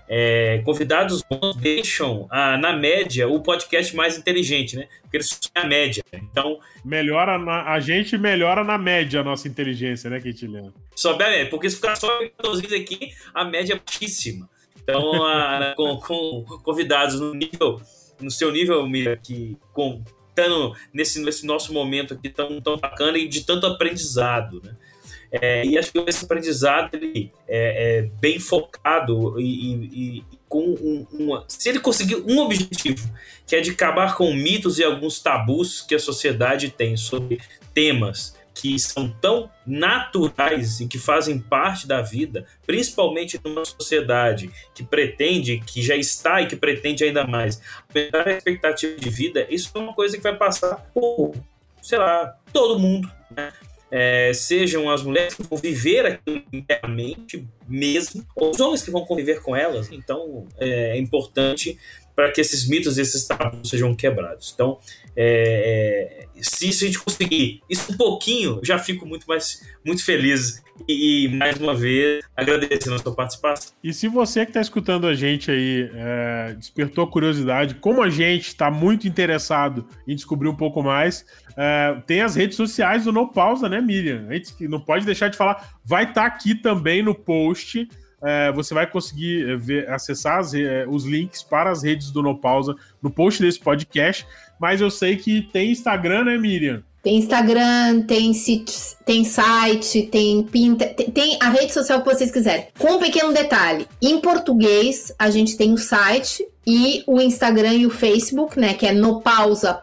É, convidados bons deixam, ah, na média, o podcast mais inteligente, né? Porque eles são a média. Então. Melhora na, a gente melhora na média a nossa inteligência, né, Quintiliano? Sobe a média, porque se ficar só aqui, a média é baixíssima. Então, a, *laughs* com, com, convidados no nível, no seu nível, Mira, que com estando nesse, nesse nosso momento aqui tão, tão bacana e de tanto aprendizado, né? É, e acho que esse aprendizado ele é, é bem focado e, e, e com um, uma, se ele conseguir um objetivo, que é de acabar com mitos e alguns tabus que a sociedade tem sobre temas que são tão naturais e que fazem parte da vida, principalmente numa sociedade que pretende, que já está e que pretende ainda mais aumentar a expectativa de vida, isso é uma coisa que vai passar por, sei lá, todo mundo, né? É, sejam as mulheres que vão viver aquilo internamente mesmo, ou os homens que vão conviver com elas. Então, é, é importante para que esses mitos, esses tabus sejam quebrados. Então, é, é, se, se, a gente conseguir isso um pouquinho, já fico muito mais muito feliz. E, e mais uma vez, agradecendo a sua participação. E se você que está escutando a gente aí é, despertou curiosidade, como a gente está muito interessado em descobrir um pouco mais, é, tem as redes sociais do No Pausa, né, Miriam? A gente não pode deixar de falar. Vai estar tá aqui também no post. É, você vai conseguir ver, acessar as, é, os links para as redes do No Pausa no post desse podcast mas eu sei que tem Instagram, né, Miriam? Tem Instagram, tem, tem site, tem pinta, tem, tem, a rede social que vocês quiserem. Com um pequeno detalhe: em português, a gente tem o site e o Instagram e o Facebook, né, que é nopausa.br.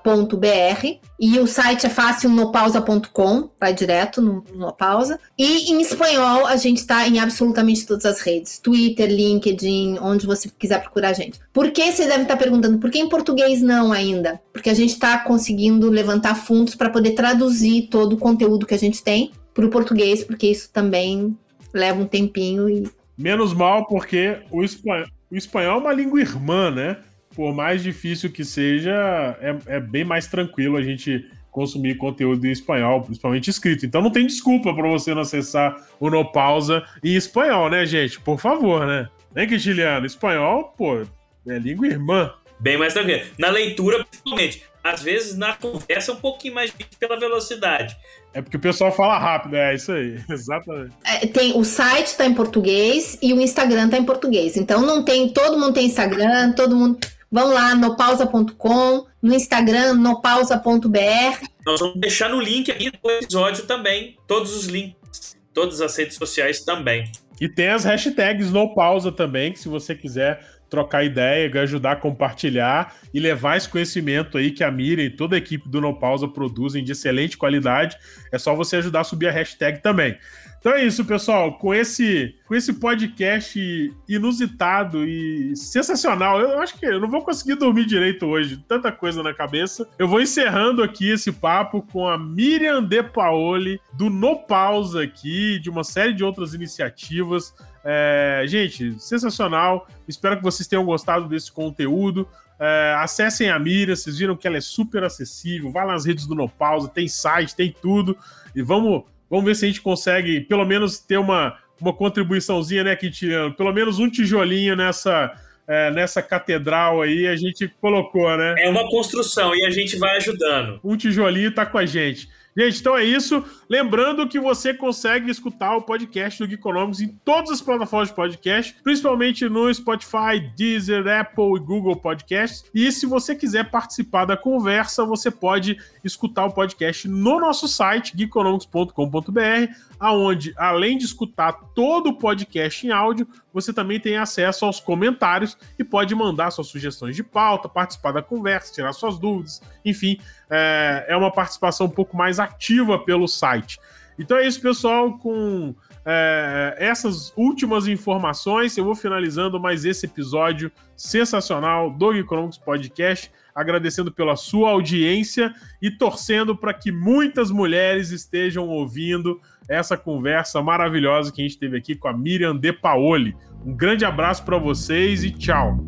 E o site é fácil, nopausa.com, vai direto no, no Pausa. E em espanhol, a gente está em absolutamente todas as redes: Twitter, LinkedIn, onde você quiser procurar a gente. Por que vocês devem estar perguntando? Por que em português não ainda? Porque a gente está conseguindo levantar fundos para poder traduzir todo o conteúdo que a gente tem para o português, porque isso também leva um tempinho e. Menos mal, porque o espanhol o espanhol é uma língua irmã, né? Por mais difícil que seja, é, é bem mais tranquilo a gente consumir conteúdo em espanhol, principalmente escrito. Então não tem desculpa para você não acessar o No Pausa em espanhol, né, gente? Por favor, né? Nem que Giliano, espanhol, pô, é língua irmã. Bem mais tranquilo. Na leitura, principalmente. Às vezes na conversa é um pouquinho mais pela velocidade. É porque o pessoal fala rápido, é isso aí, *laughs* exatamente. É, tem, o site está em português e o Instagram está em português. Então não tem, todo mundo tem Instagram, todo mundo. Vão lá, nopausa.com, no Instagram, nopausa.br. Nós vamos deixar no link aqui do episódio também, todos os links, todas as redes sociais também. E tem as hashtags no pausa também, que se você quiser trocar ideia, ajudar a compartilhar e levar esse conhecimento aí que a Miriam e toda a equipe do No Pausa produzem de excelente qualidade. É só você ajudar a subir a hashtag também. Então é isso, pessoal. Com esse, com esse podcast inusitado e sensacional, eu acho que eu não vou conseguir dormir direito hoje, tanta coisa na cabeça. Eu vou encerrando aqui esse papo com a Miriam De Paoli, do No Pausa aqui, de uma série de outras iniciativas. É, gente, sensacional. Espero que vocês tenham gostado desse conteúdo. É, acessem a Miriam, vocês viram que ela é super acessível. Vai nas redes do No Pausa, tem site, tem tudo. E vamos Vamos ver se a gente consegue, pelo menos, ter uma, uma contribuiçãozinha, né, Quintiliano? Pelo menos um tijolinho nessa, é, nessa catedral aí, a gente colocou, né? É uma construção e a gente vai ajudando. Um tijolinho tá com a gente. Gente, então é isso. Lembrando que você consegue escutar o podcast do Geekonomics em todas as plataformas de podcast, principalmente no Spotify, Deezer, Apple e Google Podcasts. E se você quiser participar da conversa, você pode escutar o podcast no nosso site, geekonomics.com.br, aonde, além de escutar todo o podcast em áudio, você também tem acesso aos comentários e pode mandar suas sugestões de pauta, participar da conversa, tirar suas dúvidas, enfim, é, é uma participação um pouco mais ativa pelo site. Então é isso, pessoal, com é, essas últimas informações, eu vou finalizando mais esse episódio sensacional do Economics Podcast, agradecendo pela sua audiência e torcendo para que muitas mulheres estejam ouvindo essa conversa maravilhosa que a gente teve aqui com a Miriam De Paoli. Um grande abraço para vocês e tchau.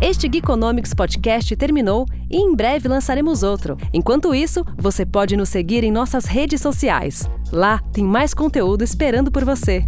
Este Geekonomics Podcast terminou e em breve lançaremos outro. Enquanto isso, você pode nos seguir em nossas redes sociais. Lá tem mais conteúdo esperando por você.